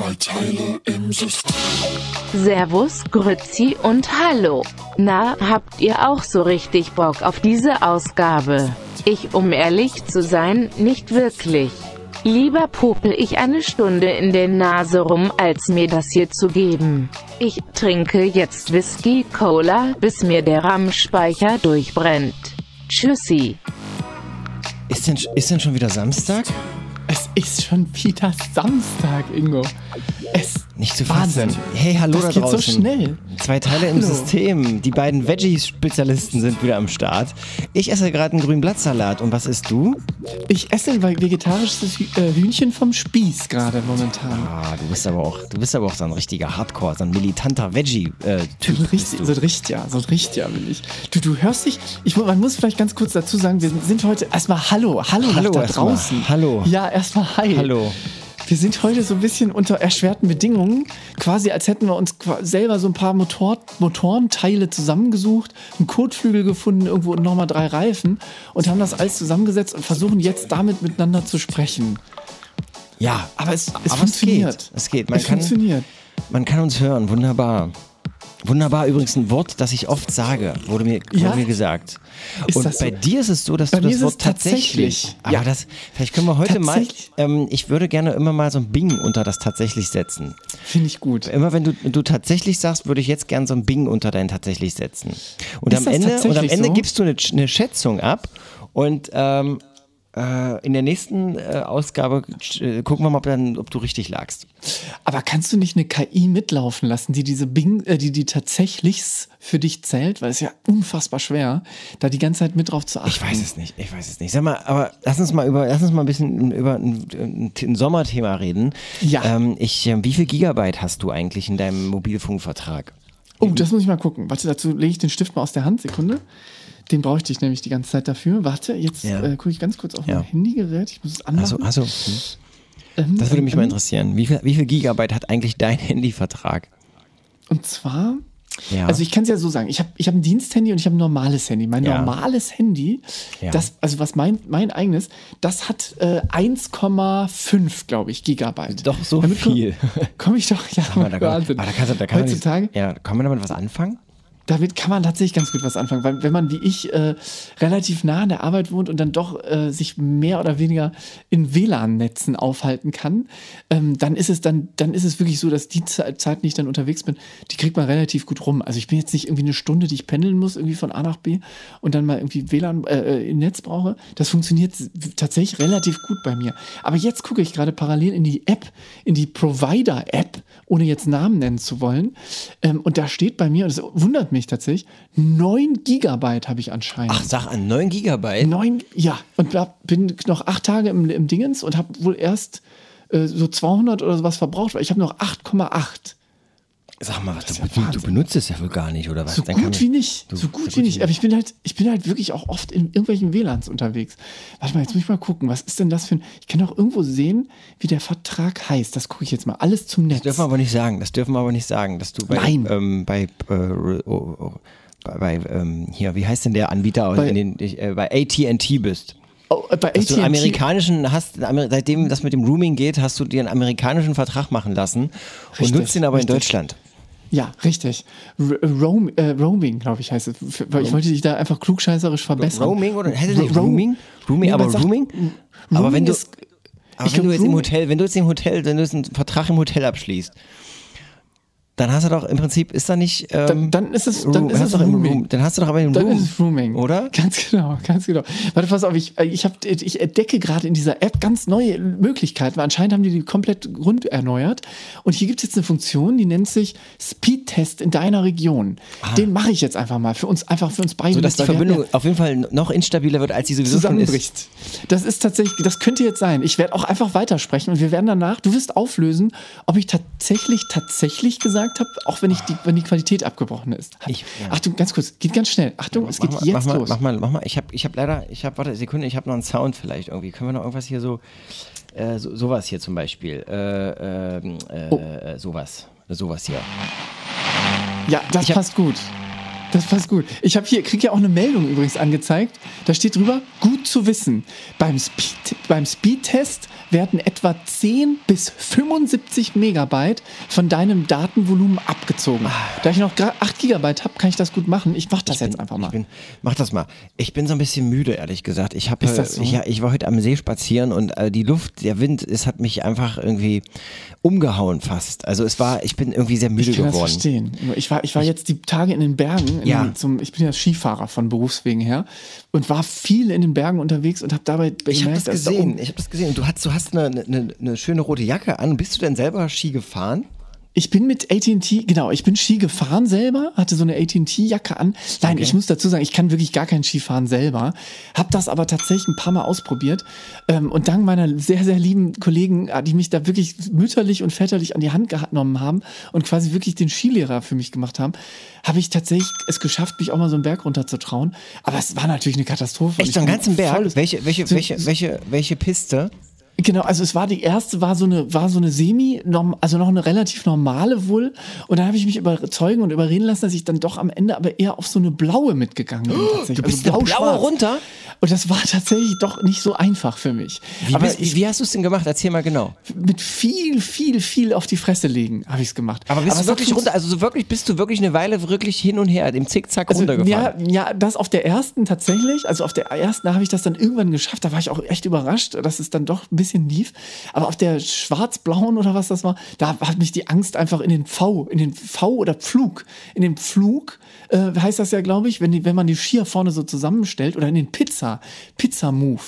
Zwei Teile im System. Servus, Grützi und Hallo. Na, habt ihr auch so richtig Bock auf diese Ausgabe? Ich, um ehrlich zu sein, nicht wirklich. Lieber popel ich eine Stunde in der Nase rum, als mir das hier zu geben. Ich trinke jetzt Whisky Cola, bis mir der RAM-Speicher durchbrennt. Tschüssi. Ist denn, ist denn schon wieder Samstag? Ist schon wieder Samstag, Ingo. Es Nicht zu Wahnsinn. fassen. Hey, hallo Das da geht so draußen. schnell. Zwei Teile im Hallo. System. Die beiden Veggie-Spezialisten sind wieder am Start. Ich esse gerade einen grünen Blattsalat. Und was isst du? Ich esse ein vegetarisches äh, Hühnchen vom Spieß gerade momentan. Ah, du bist aber auch, du bist aber auch so ein richtiger Hardcore, so ein militanter Veggie-Typ. So ein richtig, so ein Richtjahr, so ein Richtjahr will ich. Du, du hörst dich, ich, man muss vielleicht ganz kurz dazu sagen, wir sind heute erstmal Hallo, Hallo, Hallo da draußen. Hallo. Ja, erstmal Hi. Hallo. Wir sind heute so ein bisschen unter erschwerten Bedingungen, quasi als hätten wir uns selber so ein paar Motor Motorenteile zusammengesucht, einen Kotflügel gefunden, irgendwo und nochmal drei Reifen und haben das alles zusammengesetzt und versuchen jetzt damit miteinander zu sprechen. Ja, Aber es, es aber funktioniert. Es geht. Es geht. Man, es kann, funktioniert. man kann uns hören. Wunderbar. Wunderbar, übrigens ein Wort, das ich oft sage, wurde mir, Ja? wurde mir gesagt. Ist Und das so? bei dir ist es so, dass Bei du das Wort tatsächlich. tatsächlich. Aber Ja. das, vielleicht können wir heute mal, ähm, ich würde gerne immer mal so ein Bing unter das tatsächlich setzen. Finde ich gut. Immer wenn du, du tatsächlich sagst, würde ich jetzt gern so ein Bing unter dein tatsächlich setzen. Und, Ist am Ende, und am Ende so? gibst du eine, eine Schätzung ab und ähm, äh, in der nächsten äh, Ausgabe äh, gucken wir mal, ob, dann, ob du richtig lagst. Aber kannst du nicht eine KI mitlaufen lassen, die diese Bing, äh, die die tatsächlich für dich zählt? Weil es ist ja unfassbar schwer, da die ganze Zeit mit drauf zu achten. Ich weiß es nicht, ich weiß es nicht. Sag mal, aber lass uns mal über, lass uns mal ein bisschen über ein, ein, ein Sommerthema reden. Ja. Ähm, ich, äh, wie viel Gigabyte hast du eigentlich in deinem Mobilfunkvertrag? Oh, das muss ich mal gucken. Warte, dazu lege ich den Stift mal aus der Hand. Sekunde. Den bräuchte ich nämlich die ganze Zeit dafür. Warte, jetzt Ja. äh, gucke ich ganz kurz auf mein Handygerät. Ich muss es anmachen. Also, also, hm. Ähm, das würde mich mal ähm, interessieren. Wie viel, wie viel Gigabyte hat eigentlich dein Handyvertrag? Und zwar, Ja. also ich kann es ja so sagen, ich habe ich hab ein Diensthandy und ich habe ein normales Handy. Mein Ja. normales Handy, Ja. das, also was mein, mein eigenes, das hat äh, 1,5, glaube ich, Gigabyte. Doch so Damit komm- viel. Komme ich doch, ja, Aber da, Wahnsinn. aber da kannst du, da kann man Heutzutage, nicht, ja, kann man damit was anfangen? Damit kann man tatsächlich ganz gut was anfangen, weil wenn man wie ich äh, relativ nah an der Arbeit wohnt und dann doch äh, sich mehr oder weniger in WLAN-Netzen aufhalten kann, ähm, dann ist es dann, dann ist es wirklich so, dass die Ze- Zeiten, die ich dann unterwegs bin, die kriegt man relativ gut rum. Also ich bin jetzt nicht irgendwie eine Stunde, die ich pendeln muss, irgendwie von A nach B und dann mal irgendwie WLAN äh, im Netz brauche. Das funktioniert tatsächlich relativ gut bei mir. Aber jetzt gucke ich gerade parallel in die App, in die Provider-App, ohne jetzt Namen nennen zu wollen. Ähm, und da steht bei mir, und das wundert mich tatsächlich, 9 Gigabyte habe ich anscheinend. Ach, sag an, 9 Gigabyte? Neun, ja. Und bin noch acht Tage im, im Dingens und habe wohl erst äh, so 200 oder sowas verbraucht, weil ich habe noch 8,8. Sag mal, du, ja du, benutzt es ja wohl gar nicht, oder was? So Dann gut wie nicht. Du- so gut wie nicht. Aber ich bin halt, ich bin halt wirklich auch oft in irgendwelchen WLANs unterwegs. Warte mal, jetzt muss ich mal gucken. Was ist denn das für ein. Ich kann doch irgendwo sehen, wie der Vertrag heißt. Das gucke ich jetzt mal. Alles zum Netz. Das dürfen wir aber nicht sagen. Das dürfen wir aber nicht sagen, dass du bei, Nein. Ähm, bei, äh, oh, oh, bei, bei ähm, hier, wie heißt denn der Anbieter, Bei- in den, äh, bei AT&T bist? oh, äh, bei Dass du einen AT&T amerikanischen hast, seitdem das mit dem Rooming geht, hast du dir einen amerikanischen Vertrag machen lassen und Richtig, nutzt den aber richtig. in Deutschland. Ja, richtig. R Roam, äh, Roaming, glaube ich, heißt es. Ich wollte dich da einfach klugscheißerisch verbessern. Roaming oder heißt es nicht Ro- Rooming? Rooming, Nee, aber sagt? M- Aber Roaming wenn du, aber wenn du glaub, jetzt im Hotel, wenn du jetzt im Hotel, wenn du jetzt einen Vertrag im Hotel abschließt, dann hast du doch im Prinzip ist da nicht. Ähm, Dann, dann ist es, dann ist es doch im Rooming. Room, dann hast du doch aber im Dann Room, ist es Rooming. oder? Ganz genau, ganz genau. Warte, pass auf, ich, ich, hab, ich entdecke gerade in dieser App ganz neue Möglichkeiten. weil Anscheinend haben die die komplett rund erneuert. Und hier gibt es jetzt eine Funktion, die nennt sich Speedtest in deiner Region. Den mache ich jetzt einfach mal für uns, einfach für uns beide. So dass die Verbindung auf jeden Fall noch instabiler wird, als sie sowieso schon ist. zusammenbricht. Das ist tatsächlich, das könnte jetzt sein. Ich werde auch einfach weitersprechen und wir werden danach, du wirst auflösen, ob ich tatsächlich, tatsächlich gesagt habe, auch wenn ich die, wenn die Qualität abgebrochen ist. Ich- ja. Achtung, ganz kurz, geht ganz schnell. Achtung, es geht mal, jetzt mach mal, los. Mach mal, mach mal. Ich habe ich hab leider, ich habe, warte, Sekunde, ich habe noch einen Sound vielleicht irgendwie. Können wir noch irgendwas hier so, äh, so sowas hier zum Beispiel. Äh, ähm, äh, Oh. sowas. Sowas hier. Ja, das hab- passt gut. Das passt gut. Ich habe hier, kriege ja auch eine Meldung übrigens angezeigt. Da steht drüber, gut zu wissen. Beim, Speed, beim Speedtest werden etwa 10 bis 75 Megabyte von deinem Datenvolumen abgezogen. Da ich noch 8 Gigabyte habe, kann ich das gut machen. Ich mache das Ich jetzt bin- einfach mal. bin, mach das mal. Ich bin so ein bisschen müde, ehrlich gesagt. Ich habe, das so? ja, ich war heute am See spazieren und äh, die Luft, der Wind, es hat mich einfach irgendwie umgehauen fast. Also es war, ich bin irgendwie sehr müde Ich kann das geworden. verstehen. Ich war, ich war jetzt die Tage in den Bergen. In Ja. zum, ich bin ja Skifahrer von Berufswegen her und war viel in den Bergen unterwegs und habe dabei Ich habe gemerkt, das dass da gesehen. oben- Ich habe das gesehen. Du hast, du hast eine, eine, eine schöne rote Jacke an. Bist du denn selber Ski gefahren? Ich bin mit AT&T, genau, ich bin Ski gefahren selber, hatte so eine AT&T-Jacke an. Nein, Okay. ich muss dazu sagen, ich kann wirklich gar kein Skifahren selber. Hab das aber tatsächlich ein paar Mal ausprobiert. Ähm, und dank meiner sehr, sehr lieben Kollegen, äh, die mich da wirklich mütterlich und väterlich an die Hand genommen haben und quasi wirklich den Skilehrer für mich gemacht haben, habe ich tatsächlich es geschafft, mich auch mal so einen Berg runter zu trauen. Aber es war natürlich eine Katastrophe. Echt, so einen ganzen Berg? Welche, welche, welche, welche, welche Piste? Genau, also es war die erste, war so eine, war so eine semi, also noch eine relativ normale wohl. Und dann habe ich mich überzeugen und überreden lassen, dass ich dann doch am Ende aber eher auf so eine blaue mitgegangen bin. Tatsächlich. Du bist also eine blaue runter? Und das war tatsächlich doch nicht so einfach für mich. Wie, aber bist, ich, wie hast du es denn gemacht? Erzähl mal genau. mit viel, viel, viel auf die Fresse legen habe ich es gemacht. Aber bist es du wirklich runter? Also so wirklich bist du wirklich eine Weile wirklich hin und her, dem Zickzack Also, ja, runtergefahren? ja, das auf der ersten tatsächlich. Also auf der ersten habe ich das dann irgendwann geschafft. Da war ich auch echt überrascht, dass es dann doch ein bisschen lief. Aber auf der schwarz-blauen oder was das war, da hat mich die Angst einfach in den V, in den V oder Pflug, in den Pflug äh, heißt das ja, glaube ich, wenn, die, wenn man die Skier vorne so zusammenstellt oder in den Pizza, Pizza-Move.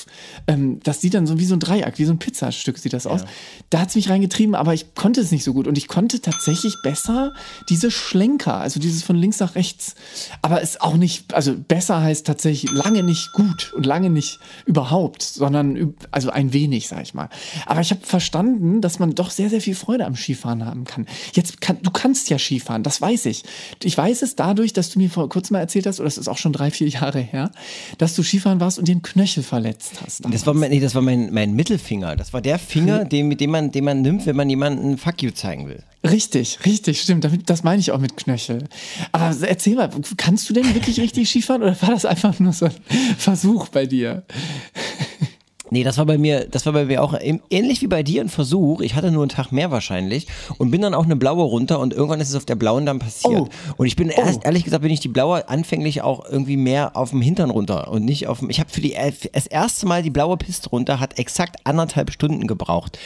Ähm, das sieht dann so wie so ein Dreieck, wie so ein Pizzastück sieht das aus. Da hat es mich reingetrieben, aber ich konnte es nicht so gut. Und ich konnte tatsächlich besser diese Schlenker, also dieses von links nach rechts. Aber es auch nicht, also besser heißt tatsächlich lange nicht gut und lange nicht überhaupt, sondern also ein wenig, sag ich mal. Aber ich habe verstanden, dass man doch sehr, sehr viel Freude am Skifahren haben kann. Jetzt kann, du kannst ja Skifahren, das weiß ich. Ich weiß es dadurch, dass du mir vor kurzem mal erzählt hast, oder das ist auch schon drei, vier Jahre her, dass du Skifahren warst und den Knöchel verletzt hast. Das war mein, nee, das war mein, mein Mittelfinger. Das war der Finger, den, mit dem man, den man nimmt, wenn man jemanden Fuck you zeigen will. Richtig, richtig, stimmt. Damit, das meine ich auch mit Knöchel. Aber erzähl mal, kannst du denn wirklich richtig Skifahren oder war das einfach nur so ein Versuch bei dir? Nee, das war bei mir, das war bei mir auch ähn- ähnlich wie bei dir ein Versuch. Ich hatte nur einen Tag mehr wahrscheinlich und bin dann auch eine blaue runter und irgendwann ist es auf der blauen dann passiert. Oh. Und ich bin erst, ehrlich gesagt, bin ich die blaue anfänglich auch irgendwie mehr auf dem Hintern runter und nicht auf dem. Ich habe für die das erste Mal die blaue Piste runter hat exakt anderthalb Stunden gebraucht.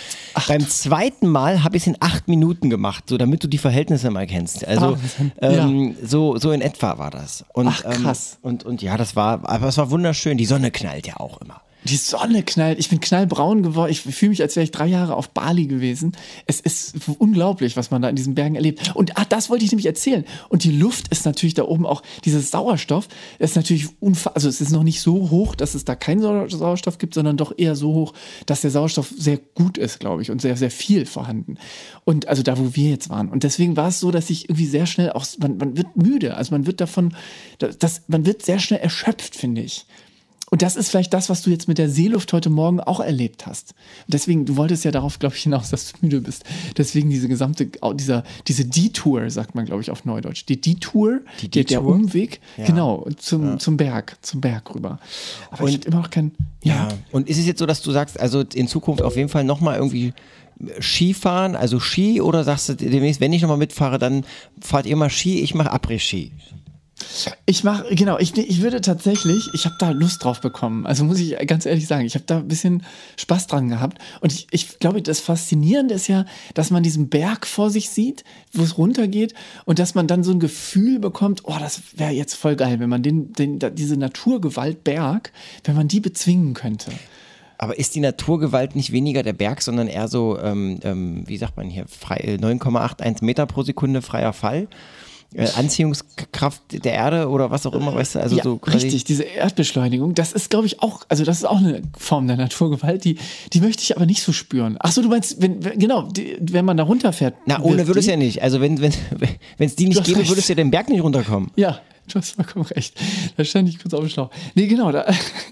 Beim zweiten Mal habe ich es in acht Minuten gemacht, so damit du die Verhältnisse mal kennst. Also Wahnsinn. ähm, so so in etwa war das. Und, Ach, krass. Ähm, und und ja, das war, aber es war wunderschön. Die Sonne knallt ja auch immer. Die Sonne knallt. Ich bin knallbraun geworden. Ich fühle mich, als wäre ich drei Jahre auf Bali gewesen. Es ist unglaublich, was man da in diesen Bergen erlebt. Und ah, das wollte ich nämlich erzählen. Und die Luft ist natürlich da oben auch, dieses Sauerstoff ist natürlich unfassbar. Also es ist noch nicht so hoch, dass es da keinen Sau- Sauerstoff gibt, sondern doch eher so hoch, dass der Sauerstoff sehr gut ist, glaube ich, und sehr, sehr viel vorhanden. Und also da, wo wir jetzt waren. Und deswegen war es so, dass ich irgendwie sehr schnell auch, man, man wird müde. Also man wird davon, das, man wird sehr schnell erschöpft, finde ich. Und das ist vielleicht das, was du jetzt mit der Seeluft heute Morgen auch erlebt hast. Und deswegen, du wolltest ja darauf, glaube ich, hinaus, dass du müde bist. Deswegen diese gesamte, dieser, diese Detour, sagt man, glaube ich, auf Neudeutsch. Die Detour, Die der, der Detour? Umweg, genau, zum, zum Berg, zum Berg rüber. Aber ich hatte immer noch kein, ja. Ja. Und ist es jetzt so, dass du sagst, also in Zukunft auf jeden Fall nochmal irgendwie Skifahren, also Ski, oder sagst du demnächst, wenn ich nochmal mitfahre, dann fahrt ihr mal Ski, ich mache Après-Ski. Ich mache, genau, ich, ich würde tatsächlich, ich habe da Lust drauf bekommen. Also muss ich ganz ehrlich sagen, ich habe da ein bisschen Spaß dran gehabt. Und ich, ich glaube, das Faszinierende ist ja, dass man diesen Berg vor sich sieht, wo es runtergeht und dass man dann so ein Gefühl bekommt, oh, das wäre jetzt voll geil, wenn man den, den, diese Naturgewalt Berg, wenn man die bezwingen könnte. Aber ist die Naturgewalt nicht weniger der Berg, sondern eher so, ähm, ähm, wie sagt man hier, frei, äh, 9,81 Meter pro Sekunde freier Fall? Äh, Anziehungskraft der Erde oder was auch immer, weißt du? Also ja, so richtig, diese Erdbeschleunigung, das ist, glaube ich, auch, also das ist auch eine Form der Naturgewalt, die, die möchte ich aber nicht so spüren. Ach so, du meinst, wenn, wenn- genau, die, wenn man da runterfährt. Na, ohne würde es ja nicht. Also wenn es wenn, die nicht gäbe, würdest du ja den Berg nicht runterkommen. Ja, Du hast vollkommen recht. Da stand ich kurz auf dem Schlauch. Nee, genau. Da,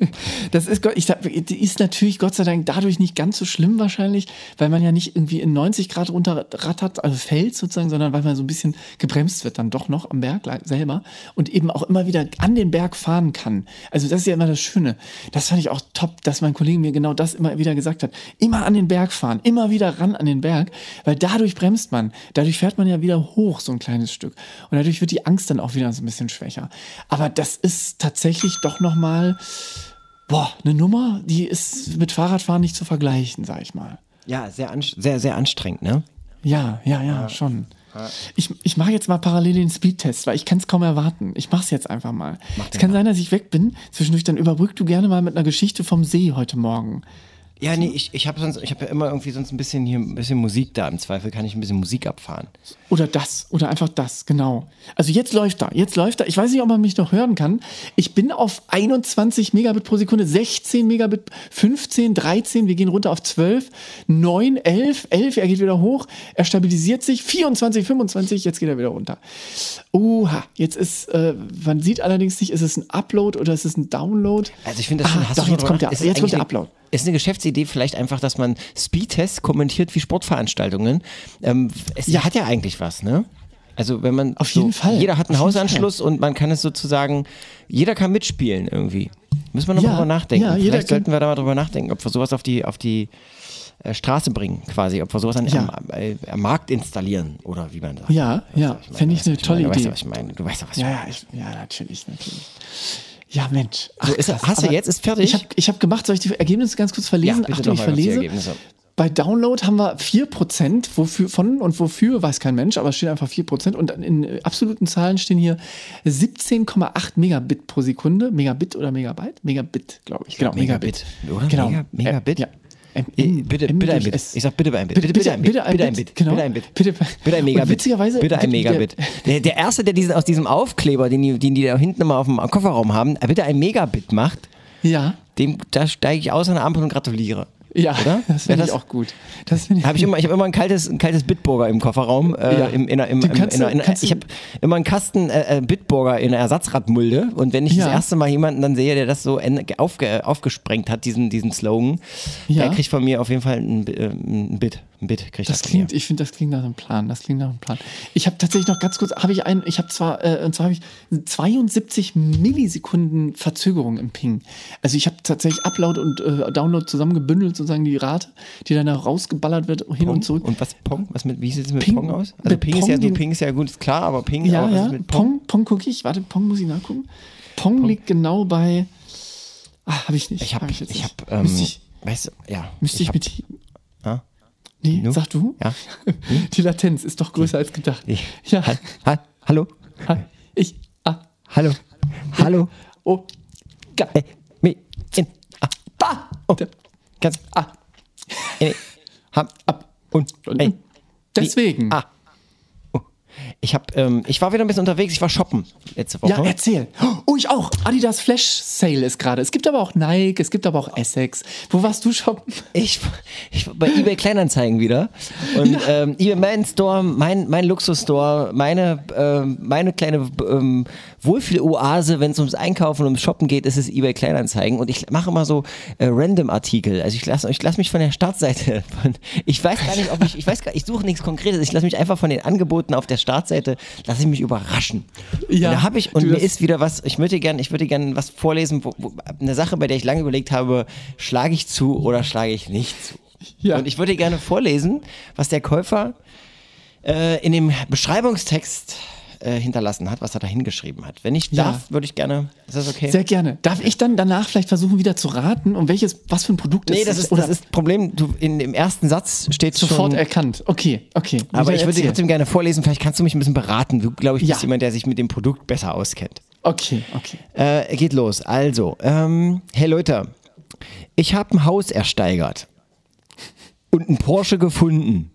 das ist, ich, ist natürlich Gott sei Dank dadurch nicht ganz so schlimm wahrscheinlich, weil man ja nicht irgendwie in 90 Grad runterrattert, also fällt sozusagen, sondern weil man so ein bisschen gebremst wird dann doch noch am Berg selber und eben auch immer wieder an den Berg fahren kann. Also das ist ja immer das Schöne. Das fand ich auch top, dass mein Kollege mir genau das immer wieder gesagt hat. Immer an den Berg fahren, immer wieder ran an den Berg, weil dadurch bremst man. Dadurch fährt man ja wieder hoch so ein kleines Stück. Und dadurch wird die Angst dann auch wieder so ein bisschen schwächer. Aber das ist tatsächlich doch nochmal, boah, eine Nummer, die ist mit Fahrradfahren nicht zu vergleichen, sag ich mal. Ja, sehr, sehr, sehr anstrengend, ne? Ja, ja, ja, schon. Ich, ich mache jetzt mal parallel den Speedtest, weil ich kann es kaum erwarten. Ich mache es jetzt einfach mal. Es kann sein, dass ich weg bin. Zwischendurch dann überbrück du gerne mal mit einer Geschichte vom See heute Morgen. Ja, nee, ich, ich habe sonst, ich habe ja immer irgendwie sonst ein bisschen hier ein bisschen Musik da. Im Zweifel kann ich ein bisschen Musik abfahren. Oder das, oder einfach das, genau. Also jetzt läuft da, jetzt läuft da. Ich weiß nicht, ob man mich noch hören kann. Ich bin auf 21 Megabit pro Sekunde, 16 Megabit, 15, 13, wir gehen runter auf 12, 9, 11, 11, er geht wieder hoch, er stabilisiert sich, 24, 25, jetzt geht er wieder runter. Oha, jetzt ist, äh, man sieht allerdings nicht, ist es ein Upload oder ist es ein Download? Also ich finde das schon, ah, hast doch, du schon jetzt kommt der, ist jetzt kommt der Upload. Ist eine Geschäftsidee vielleicht einfach, dass man Speedtests kommentiert wie Sportveranstaltungen. Ähm, es Ja. hat ja eigentlich was, ne? Also wenn man Auf jeden Fall. jeder hat einen Auf Hausanschluss und man kann es sozusagen, jeder kann mitspielen irgendwie. Müssen wir noch Ja, mal drüber nachdenken. ja, vielleicht sollten wir da mal drüber nachdenken, ob wir sowas auf die auf die äh, Straße bringen, quasi, ob wir sowas an, Ja. am, äh, am Markt installieren oder wie man sagt. Ja, ja, fände ich eine tolle Idee. du, weißt doch, was ich Ja, meine. ja, ich, ja, natürlich, natürlich. Ja, Mensch. Ach, So, ist krass. hast du jetzt? Ist fertig? Ich habe ich hab gemacht, soll ich die Ergebnisse ganz kurz verlesen? Ja, bitte Achtung, ich verlese. Ergebnisse. Bei Download haben wir 4% wofür, von und wofür, weiß kein Mensch, aber es steht einfach 4%. Und in absoluten Zahlen stehen hier 17,8 Megabit pro Sekunde. Megabit oder Megabyte? Megabit, glaube ich. Genau, Megabit, oder? Genau. Mega- Megabit? Ja. Bitte, bitte ein Bit. Ich sag bitte ein Bit. Bitte, bitte ein Bit. bitte ein Bit. Genau. Bitte ein Bit. Bitte, Bitte ein Megabit. witzigerweise- Bitte ein der- Megabit. Der, der Erste, der diesen, aus diesem Aufkleber, den die, den die da hinten immer auf dem Kofferraum haben, bitte ein Megabit macht, Ja, dem, da steige ich aus an der Ampel und gratuliere. Ja, Oder? das finde ich auch gut. Das ich, Hab ich immer, ich habe immer ein kaltes, ein kaltes Bitburger im Kofferraum. Äh, Ja. im, in, der- im, Den im, kannst in, der- du- in, der- kannst du- ich habe immer einen Kasten äh, äh, Bitburger in einer Ersatzradmulde. Und wenn ich Ja. das erste Mal jemanden dann sehe, der das so aufge, aufgesprengt hat, diesen, diesen Slogan, Ja. der kriegt von mir auf jeden Fall ein, äh, ein Bit. Ein Bit kriegt Das klingt, ich finde, das klingt nach einem Plan. Das klingt nach einem Plan. Ich habe tatsächlich noch ganz kurz, habe ich einen, ich habe zwar, äh, und zwar habe ich 72 Millisekunden Verzögerung im Ping. Also ich habe tatsächlich Upload und äh, Download zusammengebündelt, sozusagen die Rate, die dann da rausgeballert wird, hin Pong? und zurück. Und was Pong? Was mit, wie sieht es mit Ping- Pong aus? Also Ping, ist Pong ja, den- Ping ist ja gut, ist klar, aber Ping, ja, aber ja. ist mit Pong? Pong, Pong gucke ich. Warte, Pong muss ich nachgucken. Pong, liegt genau bei. Ah, habe ich nicht. Ich habe, jetzt ich nicht. habe, ähm, müsste ich, weißt du, ja. müsste ich, hab- mit. Ah? Nee, Nu? sag du? Ja. Die Latenz ist doch größer als gedacht. Ich, Ja. ha, ha, hallo? Ha, Ich. Ah. Hallo? Hallo? Oh. Ga. Äh, mi, in, ah, Da. oh, Da. ganz, Ah. äh, hab, ab, und, ey, Deswegen. ah. Ich hab, ähm, ich war wieder ein bisschen unterwegs, ich war shoppen letzte Woche. Ja, erzähl. Oh, ich auch. Adidas Flash Sale ist gerade. Es gibt aber auch Nike, es gibt aber auch Essex. Wo warst du shoppen? Ich, ich war bei eBay Kleinanzeigen wieder. Und ähm, eBay, mein Store, mein, mein Luxusstore, meine, ähm, meine kleine ähm, Wohlfühl-Oase, wenn es ums Einkaufen und ums Shoppen geht, ist es eBay Kleinanzeigen. Und ich mache immer so äh, Random-Artikel. Also ich lasse ich lass mich von der Startseite, von, ich weiß gar nicht, ob ich, ich weiß gar ich suche nichts Konkretes, ich lasse mich einfach von den Angeboten auf der Startseite, lasse ich mich überraschen. Ja, und da habe ich, und mir ist wieder was, ich möchte gerne, ich würde gerne was vorlesen, wo, wo, eine Sache, bei der ich lange überlegt habe, schlage ich zu oder schlage ich nicht zu. Ja. Und ich würde gerne vorlesen, was der Käufer äh, in dem Beschreibungstext äh, hinterlassen hat, was er da hingeschrieben hat. Wenn ich Ja. darf, würde ich gerne, ist das okay? Sehr gerne. Darf ich dann danach vielleicht versuchen, wieder zu raten, um welches, was für ein Produkt nee, es das ist? Oder das ist das Problem, du, in dem ersten Satz steht sofort schon, erkannt. Okay, okay. aber ich würde trotzdem gerne vorlesen, vielleicht kannst du mich ein bisschen beraten. Du, glaube ich, bist Ja. jemand, der sich mit dem Produkt besser auskennt. Okay, okay. Äh, geht los. Also, ähm, hey Leute, ich habe ein Haus ersteigert und einen Porsche gefunden.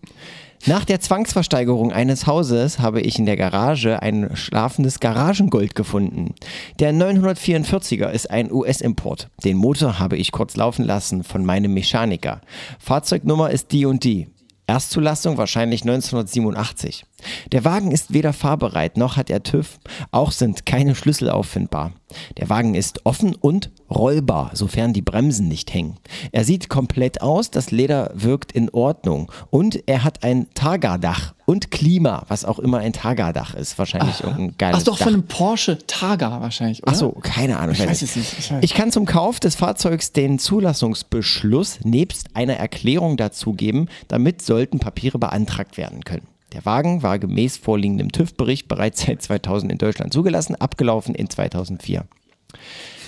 Nach der Zwangsversteigerung eines Hauses habe ich in der Garage ein schlafendes Garagengold gefunden. Der 944er ist ein US-Import. Den Motor habe ich kurz laufen lassen von meinem Mechaniker. Fahrzeugnummer ist die und die. Erstzulassung wahrscheinlich 1987. Der Wagen ist weder fahrbereit noch hat er TÜV, auch sind keine Schlüssel auffindbar. Der Wagen ist offen und rollbar, sofern die Bremsen nicht hängen. Er sieht komplett aus, das Leder wirkt in Ordnung und er hat ein Targa-Dach und Klima, was auch immer ein Targa-Dach ist. Wahrscheinlich irgendein geiles Ach doch, Dach. von einem Porsche Targa wahrscheinlich, oder? Ach so, keine Ahnung. Ich weiß es nicht. Ich. Ich kann zum Kauf des Fahrzeugs den Zulassungsbeschluss nebst einer Erklärung dazugeben, damit sollten Papiere beantragt werden können. Der Wagen war gemäß vorliegendem TÜV-Bericht bereits seit 2000 in Deutschland zugelassen, abgelaufen in 2004.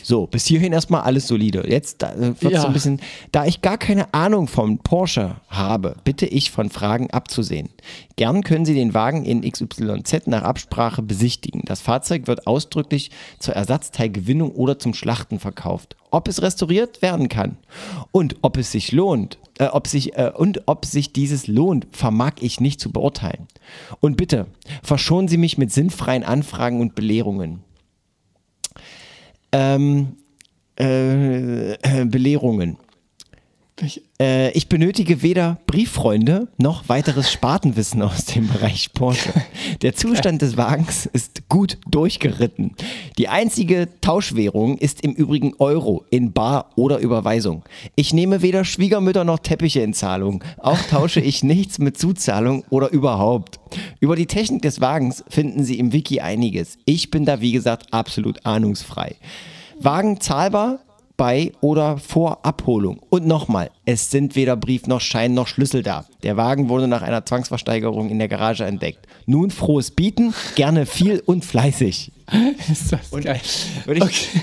So, bis hierhin erstmal alles solide. Jetzt da, äh, wird's Ja. so ein bisschen, da ich gar keine Ahnung vom Porsche habe, bitte ich von Fragen abzusehen. Gern können Sie den Wagen in XYZ nach Absprache besichtigen. Das Fahrzeug wird ausdrücklich zur Ersatzteilgewinnung oder zum Schlachten verkauft. Ob es restauriert werden kann und ob es sich lohnt, äh, ob sich äh, und ob sich dieses lohnt, vermag ich nicht zu beurteilen. Und bitte verschonen Sie mich mit sinnfreien Anfragen und Belehrungen ähm, äh, äh, Belehrungen. Welche- Äh, ich benötige weder Brieffreunde noch weiteres Spartenwissen aus dem Bereich Porsche. Der Zustand des Wagens ist gut durchgeritten. Die einzige Tauschwährung ist im Übrigen Euro in Bar oder Überweisung. Ich nehme weder Schwiegermütter noch Teppiche in Zahlung. Auch tausche ich nichts mit Zuzahlung oder überhaupt. Über die Technik des Wagens finden Sie im Wiki einiges. Ich bin da, wie gesagt, absolut ahnungsfrei. Wagen zahlbar bei oder vor Abholung. Und nochmal, es sind weder Brief noch Schein noch Schlüssel da. Der Wagen wurde nach einer Zwangsversteigerung in der Garage entdeckt. Nun frohes Bieten, gerne viel und fleißig. Ist das geil. Würde ich, Okay.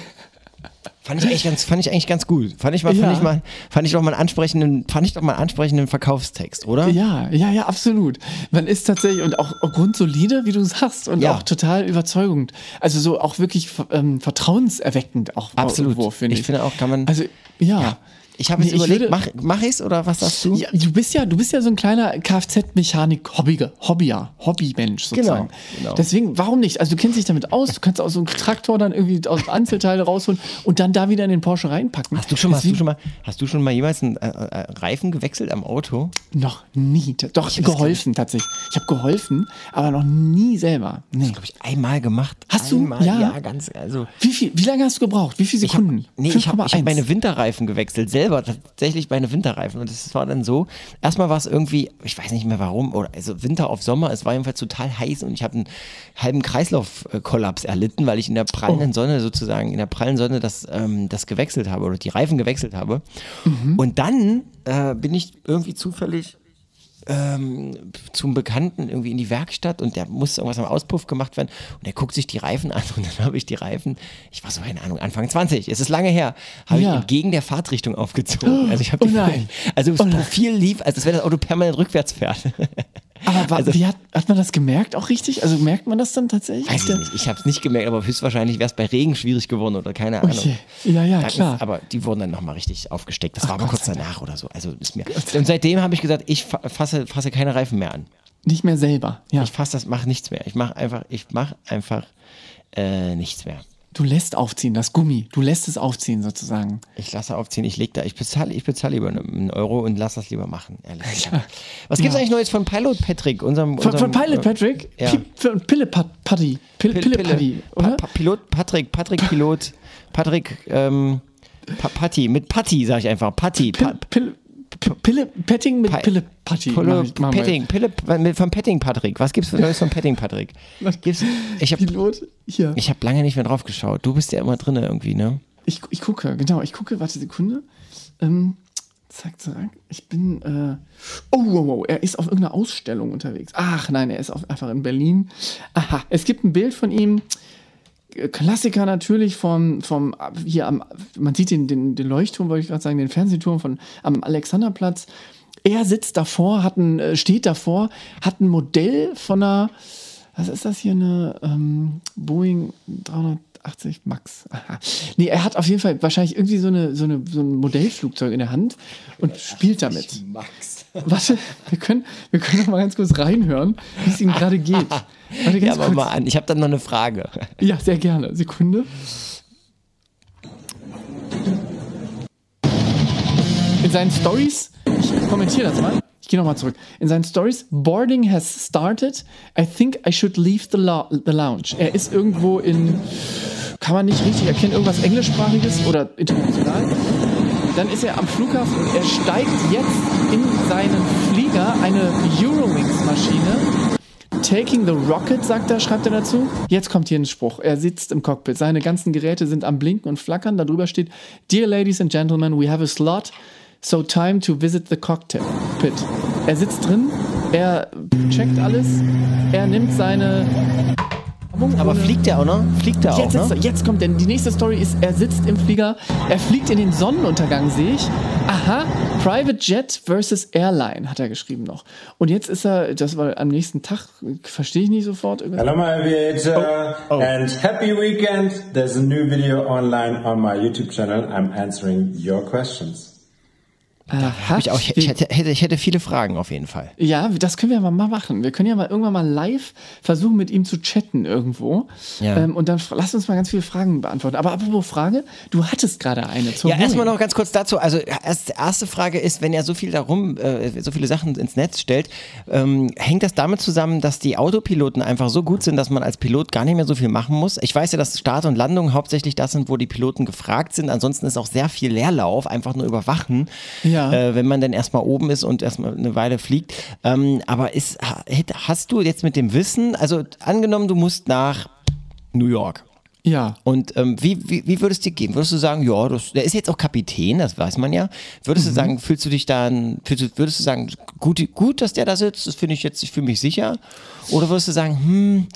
Fand, ich eigentlich ganz, fand ich eigentlich ganz gut. Fand ich mal, fand Ja. ich mal, fand ich doch mal einen ansprechenden, fand ich doch mal ansprechenden Verkaufstext, oder? Ja, ja, ja, absolut. Man ist tatsächlich und auch grundsolide, wie du sagst, und Ja. auch total überzeugend. Also so auch wirklich ähm, vertrauenserweckend auch Absolut. irgendwo, finde ich. Ich finde auch, kann man- Also ja. Ich habe jetzt Nee, ich überlegt, würde- mach, mach ich's oder was sagst du? Ja, du bist ja, du bist ja so ein kleiner Kfz-Mechanik-Hobbyer, Hobbyer, Hobbymensch sozusagen. Genau, genau. Deswegen, warum nicht? Also du kennst dich damit aus, du kannst auch so einen Traktor dann irgendwie aus Einzelteile rausholen und dann da wieder in den Porsche reinpacken. Hast du schon mal, hast du schon mal, hast du schon mal jemals einen äh, äh, Reifen gewechselt am Auto? Noch nie. Doch, geholfen tatsächlich. Ich habe geholfen, aber noch nie selber. Nee. Habe ich einmal gemacht. Hast du? einmal, Ja? Ja, ganz, also. Wie, viel, wie lange hast du gebraucht? Wie viele Ich hab, Sekunden? nee, ich habe 5,1. hab meine Winterreifen gewechselt, selber tatsächlich meine Winterreifen. Und es war dann so, erstmal war es irgendwie, ich weiß nicht mehr warum, oder also Winter auf Sommer, es war jedenfalls total heiß und ich habe einen halben Kreislaufkollaps erlitten, weil ich in der Oh. prallenden Sonne sozusagen, in der prallen Sonne das, ähm, das gewechselt habe oder die Reifen gewechselt habe. Mhm. Und dann äh, bin ich irgendwie zufällig ähm, zum Bekannten irgendwie in die Werkstatt und der musste irgendwas am Auspuff gemacht werden und der guckt sich die Reifen an und dann habe ich die Reifen, ich war so, keine Ahnung, Anfang 20, es ist lange her, habe Ja. ich entgegen der Fahrtrichtung aufgezogen. Also ich habe Oh die, also das Oh. Profil lief, als wäre das Auto permanent rückwärts fährt. Aber also- wie hat, hat man das gemerkt auch richtig? Also merkt man das dann tatsächlich? Weiß ich nicht, ich habe es nicht gemerkt, aber höchstwahrscheinlich wäre es bei Regen schwierig geworden oder keine Ahnung. Okay. Ja, ja, Dann klar. Ist, aber die wurden dann nochmal richtig aufgesteckt. Das war aber Gott kurz danach oder so. Also ist mir. Und seitdem habe ich gesagt, ich fa- fasse, fasse keine Reifen mehr an. Nicht mehr selber. Ja. Ich fasse das, mache nichts mehr. Ich mache einfach, ich mache einfach äh, nichts mehr. Du lässt aufziehen, das Gummi. Du lässt es aufziehen sozusagen. Ich lasse aufziehen, ich leg da, ich bezahle, ich bezahle lieber einen Euro und lass das lieber machen, ehrlich gesagt. Was gibt's eigentlich Neues von Pilot Patrick, unserem, Von, unserem von Pilot äh, Patrick? ja. Pi- von Pille Pat- Patti. Pille, Pille, Pille Patti, Pa- oder? Pa Pilot Patrick, Patrick Pilot, Patrick, ähm, pa Patti, mit Patti sage ich einfach, Patti, pa Pille, Pille, Petting mit Pa- Pille Patti. Pille. Petting, Pille, von Petting Patrick. Was gibt's für Neues von Petting Patrick? Gibt's, ich habe ich hab lange nicht mehr drauf geschaut. Du bist ja immer drin irgendwie, ne? Ich, ich gucke, genau, ich gucke, warte Sekunde. Ähm, zack, zack. Ich bin, äh, oh, wow, wow, er ist auf irgendeiner Ausstellung unterwegs. Ach nein, er ist auf, einfach in Berlin. Aha, es gibt ein Bild von ihm. Klassiker natürlich vom, vom hier am, man sieht den, den, den Leuchtturm, wollte ich gerade sagen, den Fernsehturm von, am Alexanderplatz. Er sitzt davor, hat ein, äh, steht davor, hat ein Modell von einer, was ist das hier, eine ähm, Boeing 380 Max. Aha. Nee, er hat auf jeden Fall wahrscheinlich irgendwie so, eine, so, eine, so ein Modellflugzeug in der Hand und spielt damit. Max. Warte, wir können, wir können noch mal ganz kurz reinhören, wie es ihm gerade geht. Warte, Ja, aber kurz. mal an. Ich habe dann noch eine Frage. Ja, sehr gerne. Sekunde. In seinen Stories, ich kommentiere das mal. Ich Ich gehe nochmal zurück. In seinen Stories, Boarding has started. I think I should leave the, the lounge. Er ist irgendwo in, kann man nicht richtig erkennen, irgendwas englischsprachiges oder international. Dann ist er am Flughafen und er steigt jetzt in seinen Flieger, eine Eurowings-Maschine. Taking the Rocket, sagt er, schreibt er dazu. Jetzt kommt hier ein Spruch. Er sitzt im Cockpit. Seine ganzen Geräte sind am Blinken und Flackern. Darüber steht: Dear ladies and gentlemen, we have a slot. So time to visit the cockpit. Er sitzt drin, er checkt alles, er nimmt seine aber fliegt der auch noch? Fliegt der jetzt, auch, ne? jetzt kommt denn die nächste Story ist, er sitzt im Flieger, er fliegt in den Sonnenuntergang, sehe ich. Aha, Private Jet versus Airline hat er geschrieben noch. Und jetzt ist er, das war am nächsten Tag, verstehe ich nicht sofort. Hello my aviator oh, oh. and happy weekend. There's a new video online on my YouTube channel. I'm answering your questions. Aha. Ich, auch, ich, hätte, ich hätte viele Fragen auf jeden Fall. Ja, das können wir mal machen. Wir können ja mal irgendwann mal live versuchen, mit ihm zu chatten irgendwo. Ja. Ähm, und dann lass uns mal ganz viele Fragen beantworten. Aber apropos Frage, du hattest gerade eine. ja, erstmal noch ganz kurz dazu. Also, erst, erste Frage ist, wenn er so viel darum, äh, so viele Sachen ins Netz stellt, ähm, hängt das damit zusammen, dass die Autopiloten einfach so gut sind, dass man als Pilot gar nicht mehr so viel machen muss? Ich weiß ja, dass Start und Landung hauptsächlich das sind, wo die Piloten gefragt sind. Ansonsten ist auch sehr viel Leerlauf, einfach nur überwachen. Ja ja. äh, wenn man dann erstmal oben ist und erstmal eine Weile fliegt. Ähm, aber ist, hast du jetzt mit dem Wissen, also angenommen, du musst nach New York. Ja. Und ähm, wie, wie, wie würdest du dir gehen? Würdest du sagen, ja, das, der ist jetzt auch Kapitän, das weiß man ja. Würdest mhm. du sagen, fühlst du dich dann, fühlst, würdest du sagen, gut, gut, dass der da sitzt, das finde ich jetzt, ich fühle mich sicher? Oder würdest du sagen, hm,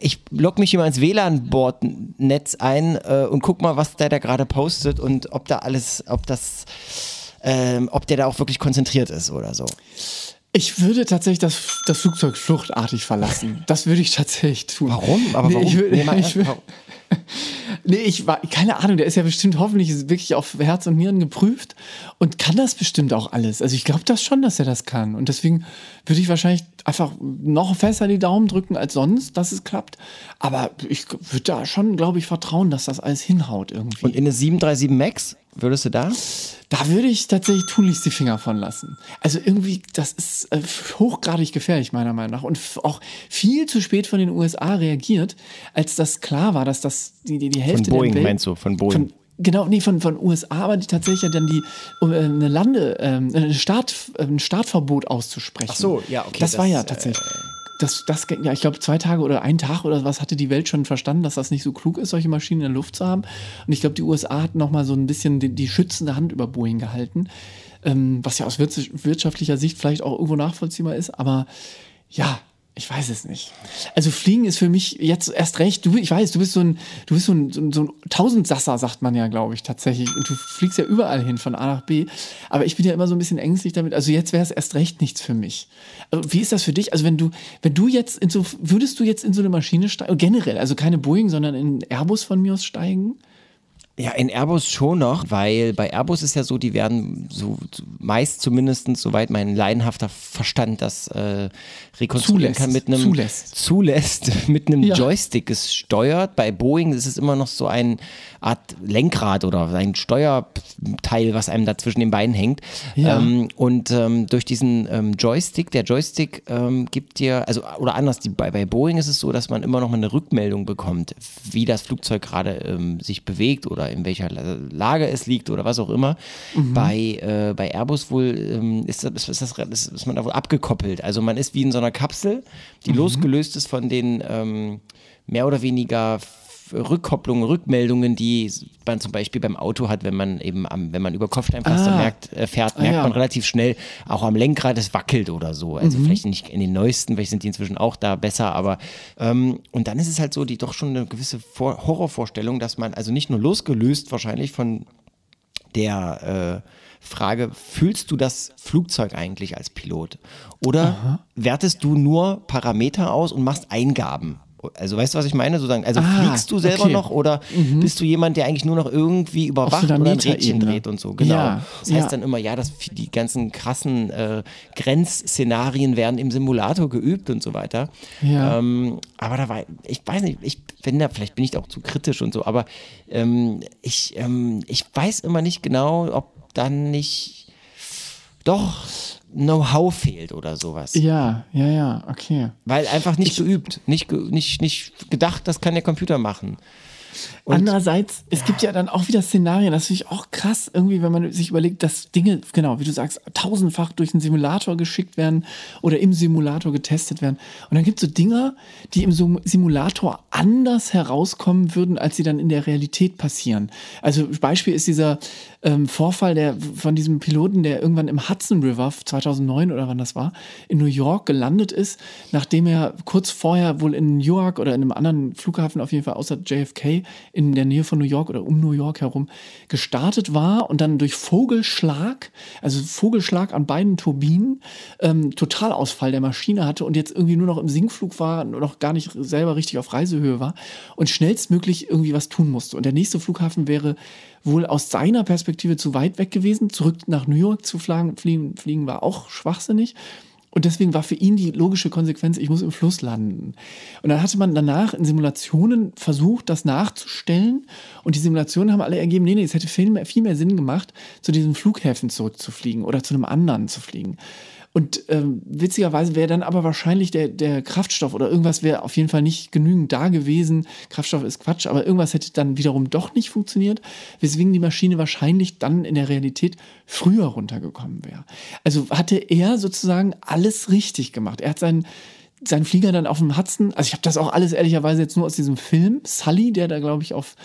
ich logge mich immer ins WLAN-Bordnetz ein äh, und guck mal, was der da gerade postet und ob da alles, ob das ähm, ob der da auch wirklich konzentriert ist oder so. Ich würde tatsächlich das, das Flugzeug fluchtartig verlassen. Das würde ich tatsächlich tun. Warum? Aber nee, warum? Ich, will, ich, will, nee, ich war, keine Ahnung, der ist ja bestimmt hoffentlich wirklich auf Herz und Nieren geprüft und kann das bestimmt auch alles. Also ich glaube das schon, dass er das kann. Und deswegen würde ich wahrscheinlich einfach noch fester die Daumen drücken als sonst, dass es klappt. Aber ich würde da schon, glaube ich, vertrauen, dass das alles hinhaut irgendwie. Und in eine 737 Max würdest du da? Da würde ich tatsächlich tunlichst die Finger von lassen. Also irgendwie, das ist äh, hochgradig gefährlich, meiner Meinung nach. Und auch viel zu spät von den USA reagiert, als das klar war, dass das die, die, die Hälfte von Boeing, der Welt, meinst du, von Boeing. Von, Genau, nee, von, von USA, aber die tatsächlich dann die, um äh, eine Lande, ähm, ein, Start, ein Startverbot auszusprechen. Ach so, ja, okay. Das, das war ja tatsächlich. Äh, das, das, ja, ich glaube, zwei Tage oder ein Tag oder was hatte die Welt schon verstanden, dass das nicht so klug ist, solche Maschinen in der Luft zu haben. Und ich glaube, die USA hatten nochmal so ein bisschen die, die, schützende Hand über Boeing gehalten, ähm, was ja aus wirtschaftlicher Sicht vielleicht auch irgendwo nachvollziehbar ist. Aber ja, ich weiß es nicht. Also Fliegen ist für mich jetzt erst recht. Du, ich weiß, du bist so ein, du bist so ein, so ein, so ein Tausendsasser, sagt man ja, glaube ich, tatsächlich. Und du fliegst ja überall hin, von A nach B. Aber ich bin ja immer so ein bisschen ängstlich damit. Also jetzt wäre es erst recht nichts für mich. Also wie ist das für dich? Also wenn du, wenn du jetzt in so, würdest du jetzt in so eine Maschine steigen? Generell, also keine Boeing, sondern in Airbus von mir aus steigen? Ja, in Airbus schon noch, weil bei Airbus ist ja so, die werden so meist zumindest, soweit mein leidenhafter Verstand das äh, rekonstruieren kann, mit einem zulässt, zulässt mit einem ja. Joystick gesteuert. Bei Boeing ist es immer noch so eine Art Lenkrad oder ein Steuerteil, was einem da zwischen den Beinen hängt. Ja. Ähm, und ähm, durch diesen ähm, Joystick, der Joystick ähm, gibt dir, also oder anders, die, bei, bei Boeing ist es so, dass man immer noch mal eine Rückmeldung bekommt, wie das Flugzeug gerade ähm, sich bewegt oder in welcher Lage es liegt oder was auch immer. Mhm. Bei, äh, bei Airbus wohl ähm, ist, das, ist, das, ist, ist man da wohl abgekoppelt. Also man ist wie in so einer Kapsel, die mhm. losgelöst ist von den mehr oder weniger Rückkopplungen, Rückmeldungen, die man zum Beispiel beim Auto hat, wenn man eben am, wenn man über Kopfsteinpflaster ah. merkt, äh, fährt, merkt ah, ja. man relativ schnell auch am Lenkrad, es wackelt oder so. Also mhm. vielleicht nicht in den neuesten, vielleicht sind die inzwischen auch da besser, aber ähm, und dann ist es halt so, die doch schon eine gewisse Vor Horrorvorstellung, dass man also nicht nur losgelöst wahrscheinlich von der äh, Frage, fühlst du das Flugzeug eigentlich als Pilot? Oder Aha. wertest du nur Parameter aus und machst Eingaben? Also weißt du, was ich meine? Sozusagen, also ah, fliegst du selber okay. noch oder mhm. bist du jemand, der eigentlich nur noch irgendwie überwacht oder ein Rädchen dreht und so? Genau. Ja, das heißt ja. dann immer, ja, dass die ganzen krassen äh, Grenzszenarien werden im Simulator geübt und so weiter. Ja. Ähm, aber da war, ich weiß nicht, ich finde, vielleicht bin ich da auch zu kritisch und so, aber ähm, ich, ähm, ich weiß immer nicht genau, ob dann nicht doch Know-how fehlt oder sowas. Ja, ja, ja, okay. Weil einfach nicht geübt, nicht, nicht, nicht gedacht, das kann der Computer machen. Und- Andererseits, es gibt ja dann auch wieder Szenarien, das finde ich auch krass, irgendwie, wenn man sich überlegt, dass Dinge, genau, wie du sagst, tausendfach durch einen Simulator geschickt werden oder im Simulator getestet werden. Und dann gibt es so Dinge, die im Sim- Simulator anders herauskommen würden, als sie dann in der Realität passieren. Also Beispiel ist dieser ähm, Vorfall der, von diesem Piloten, der irgendwann im Hudson River 2009 oder wann das war, in New York gelandet ist, nachdem er kurz vorher wohl in New York oder in einem anderen Flughafen auf jeden Fall außer JFK in der Nähe von New York oder um New York herum gestartet war und dann durch Vogelschlag, also Vogelschlag an beiden Turbinen, ähm, Totalausfall der Maschine hatte und jetzt irgendwie nur noch im Sinkflug war, nur noch gar nicht selber richtig auf Reisehöhe war und schnellstmöglich irgendwie was tun musste. Und der nächste Flughafen wäre wohl aus seiner Perspektive zu weit weg gewesen. Zurück nach New York zu fliegen, fliegen war auch schwachsinnig. Und deswegen war für ihn die logische Konsequenz, ich muss im Fluss landen. Und dann hatte man danach in Simulationen versucht, das nachzustellen. Und die Simulationen haben alle ergeben, nee, nee, es hätte viel mehr, viel mehr Sinn gemacht, zu diesen Flughäfen zurückzufliegen oder zu einem anderen zu fliegen. Und ähm, witzigerweise wäre dann aber wahrscheinlich der, der Kraftstoff oder irgendwas wäre auf jeden Fall nicht genügend da gewesen. Kraftstoff ist Quatsch, aber irgendwas hätte dann wiederum doch nicht funktioniert, weswegen die Maschine wahrscheinlich dann in der Realität früher runtergekommen wäre. Also hatte er sozusagen alles richtig gemacht. Er hat seinen sein Flieger dann auf dem Hudson, also ich habe das auch alles ehrlicherweise jetzt nur aus diesem Film, Sully, der da glaube ich auf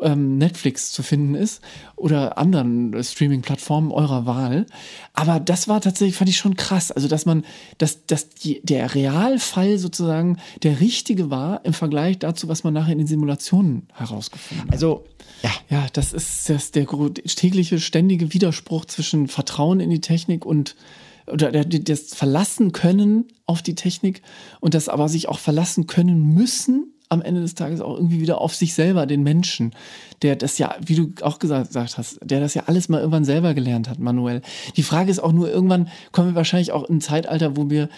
ähm, Netflix zu finden ist oder anderen äh, Streaming-Plattformen eurer Wahl. Aber das war tatsächlich, fand ich schon krass. Also dass man, dass, dass die, der Realfall sozusagen der richtige war im Vergleich dazu, was man nachher in den Simulationen herausgefunden hat. Also, ja, Ja, das ist das, der tägliche, ständige Widerspruch zwischen Vertrauen in die Technik und oder das Verlassen können auf die Technik und das aber sich auch verlassen können müssen am Ende des Tages auch irgendwie wieder auf sich selber, den Menschen, der das ja, wie du auch gesagt gesagt hast, der das ja alles mal irgendwann selber gelernt hat, manuell. Die Frage ist auch nur, irgendwann kommen wir wahrscheinlich auch in ein Zeitalter, wo wir,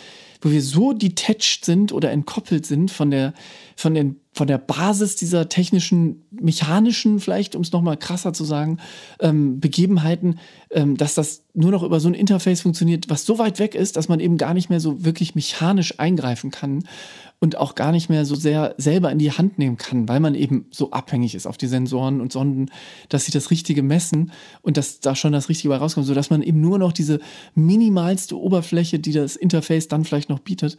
wo wir so detached sind oder entkoppelt sind von der, von den, von der Basis dieser technischen, mechanischen, vielleicht, um es nochmal krasser zu sagen, ähm, Begebenheiten, ähm, dass das nur noch über so ein Interface funktioniert, was so weit weg ist, dass man eben gar nicht mehr so wirklich mechanisch eingreifen kann und auch gar nicht mehr so sehr selber in die Hand nehmen kann, weil man eben so abhängig ist auf die Sensoren und Sonden, dass sie das Richtige messen und dass da schon das Richtige bei rauskommt, sodass man eben nur noch diese minimalste Oberfläche, die das Interface dann vielleicht noch bietet,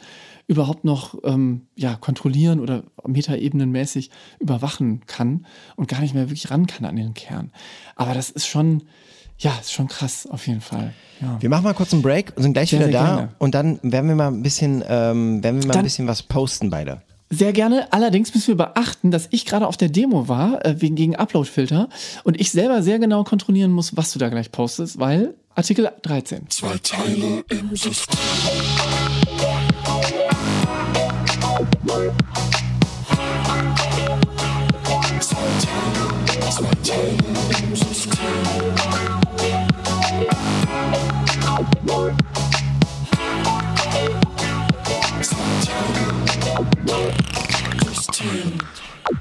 überhaupt noch ähm, ja, kontrollieren oder metaebenenmäßig überwachen kann und gar nicht mehr wirklich ran kann an den Kern. Aber das ist schon, ja, ist schon krass auf jeden Fall. Ja. wir machen mal kurz einen Break und sind gleich Sehr, wieder sehr da. gerne. Und dann werden wir mal ein bisschen, ähm, werden wir mal Dann- ein bisschen was posten beide. Sehr gerne. Allerdings müssen wir beachten, dass ich gerade auf der Demo war, äh, wegen gegen Uploadfilter, und ich selber sehr genau kontrollieren muss, was du da gleich postest, weil Artikel 13. Zwei Teile im System.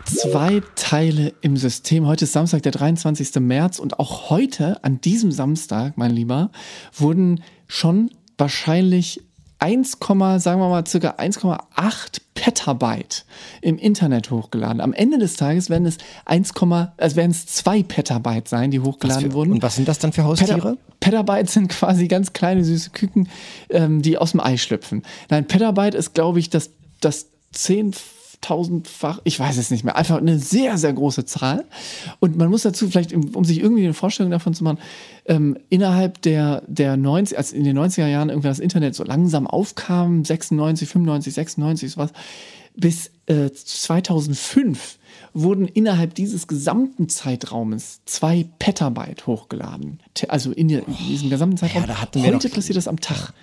Zwei Teile im System. Heute ist Samstag, der 23. März, und auch heute, an diesem Samstag, mein Lieber, wurden schon wahrscheinlich 1, sagen wir mal, circa 1,8 Petabyte im Internet hochgeladen. Am Ende des Tages werden es 1, also werden es 2 Petabyte sein, die hochgeladen wurden. Und was sind das dann für Haustiere? Peta Petabyte sind quasi ganz kleine süße Küken, ähm, die aus dem Ei schlüpfen. Nein, Petabyte ist, glaube ich, das, das zehntausendfach, ich weiß es nicht mehr, einfach eine sehr, sehr große Zahl. Und man muss dazu vielleicht, um sich irgendwie eine Vorstellung davon zu machen, ähm, innerhalb der, der 90, als in den 90er Jahren irgendwie das Internet so langsam aufkam, 96, 95, 96, sowas, bis äh, 2005 wurden innerhalb dieses gesamten Zeitraumes zwei Petabyte hochgeladen. Also in, der, in diesem gesamten Zeitraum. da hatten wir Heute passiert das am Tag.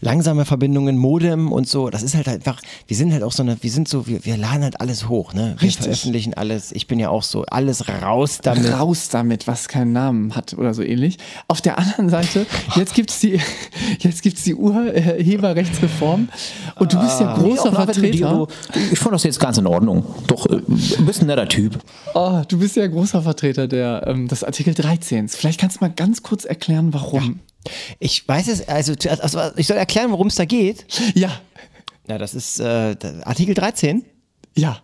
Langsame Verbindungen, Modem und so. Das ist halt einfach, wir sind halt auch so eine, wir sind so, wir, wir laden halt alles hoch, ne? Wir Richtig. veröffentlichen alles. Ich bin ja auch so, alles raus damit. Raus damit, was keinen Namen hat oder so ähnlich. Auf der anderen Seite, jetzt gibt's die, jetzt gibt's die Urheberrechtsreform und du bist ja großer Ah. Nee, auch nach- Vertreter. Ich fand das jetzt ganz in Ordnung. Doch, äh, Du bist ein netter Typ. Oh, du bist ja großer Vertreter der, ähm, des Artikel 13. Vielleicht kannst du mal ganz kurz erklären, warum. Ich weiß es, also, also ich soll erklären, worum es da geht. Ja, Ja, das ist äh, Artikel 13. ja.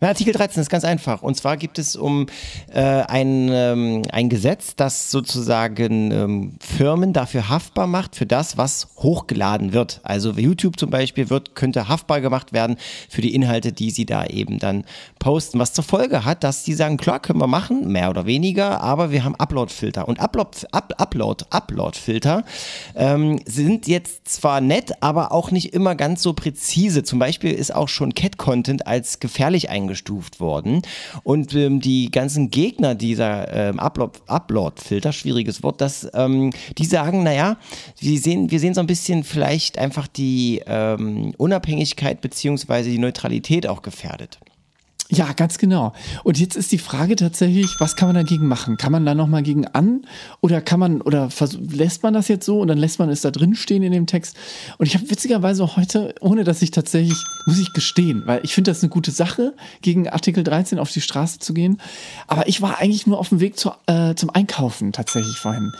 Ja, Artikel 13 ist ganz einfach. Und zwar gibt es um äh, ein, ähm, ein Gesetz, das sozusagen ähm, Firmen dafür haftbar macht, für das, was hochgeladen wird. Also YouTube zum Beispiel wird, könnte haftbar gemacht werden für die Inhalte, die sie da eben dann posten. Was zur Folge hat, dass die sagen, klar, können wir machen, mehr oder weniger, aber wir haben Upload-Filter. Und Upload, Up, Upload, Upload-Filter ähm, sind jetzt zwar nett, aber auch nicht immer ganz so präzise. Zum Beispiel ist auch schon Cat-Content als gefährlich eingestuft worden. Und ähm, die ganzen Gegner dieser ähm, Upload- Upload-Filter, schwieriges Wort, das, ähm, die sagen, naja, wir sehen, wir sehen so ein bisschen vielleicht einfach die ähm, Unabhängigkeit beziehungsweise die Neutralität auch gefährdet. Ja, ganz genau. Und jetzt ist die Frage tatsächlich, was kann man dagegen machen? Kann man da nochmal gegen an? Oder kann man, oder lässt man das jetzt so und dann lässt man es da drin stehen in dem Text? Und ich habe witzigerweise heute, ohne dass ich tatsächlich, muss ich gestehen, weil ich finde das eine gute Sache, gegen Artikel 13 auf die Straße zu gehen. Aber ich war eigentlich nur auf dem Weg zu, äh, zum Einkaufen tatsächlich vorhin.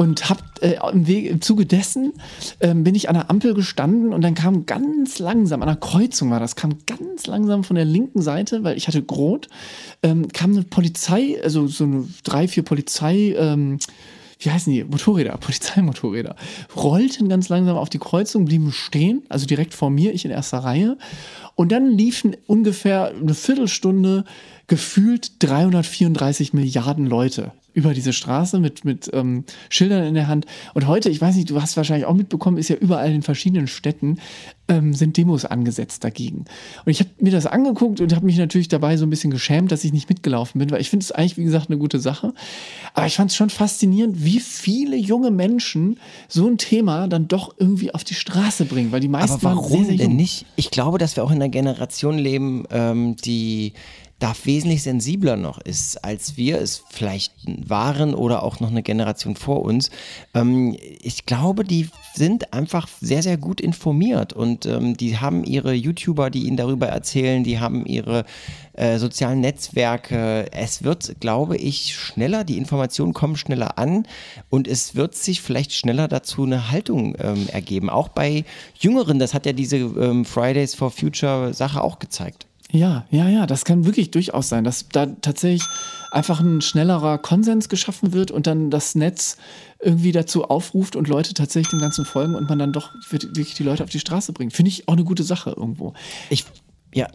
Und hab äh, im, Weg, im Zuge dessen ähm, bin ich an der Ampel gestanden und dann kam ganz langsam, an der Kreuzung war das, kam ganz langsam von der linken Seite, weil ich hatte Grot, ähm, kam eine Polizei, also so eine drei, vier Polizei, ähm, wie heißen die? Motorräder, Polizeimotorräder, rollten ganz langsam auf die Kreuzung, blieben stehen, also direkt vor mir, ich in erster Reihe. Und dann liefen ungefähr eine Viertelstunde gefühlt 334 Milliarden Leute über diese Straße mit, mit ähm, Schildern in der Hand. Und heute, ich weiß nicht, du hast wahrscheinlich auch mitbekommen, ist ja überall in verschiedenen Städten ähm, sind Demos angesetzt dagegen. Und ich habe mir das angeguckt und habe mich natürlich dabei so ein bisschen geschämt, dass ich nicht mitgelaufen bin, weil ich finde es eigentlich, wie gesagt, eine gute Sache. Aber ich fand es schon faszinierend, wie viele junge Menschen so ein Thema dann doch irgendwie auf die Straße bringen, weil die meisten Aber waren warum sehr, sehr denn jung. nicht? Ich glaube, dass wir auch in einer Generation leben, ähm, die da wesentlich sensibler noch ist, als wir es vielleicht waren oder auch noch eine Generation vor uns. Ähm, ich glaube, die sind einfach sehr, sehr gut informiert und ähm, die haben ihre YouTuber, die ihnen darüber erzählen, die haben ihre äh, sozialen Netzwerke. Es wird, glaube ich, schneller, die Informationen kommen schneller an und es wird sich vielleicht schneller dazu eine Haltung ähm, ergeben. Auch bei Jüngeren, das hat ja diese ähm, Fridays for Future Sache auch gezeigt. Ja, ja, ja, das kann wirklich durchaus sein, dass da tatsächlich einfach ein schnellerer Konsens geschaffen wird und dann das Netz irgendwie dazu aufruft und Leute tatsächlich dem Ganzen folgen und man dann doch wirklich die Leute auf die Straße bringt. Finde ich auch eine gute Sache irgendwo. Ich, ja,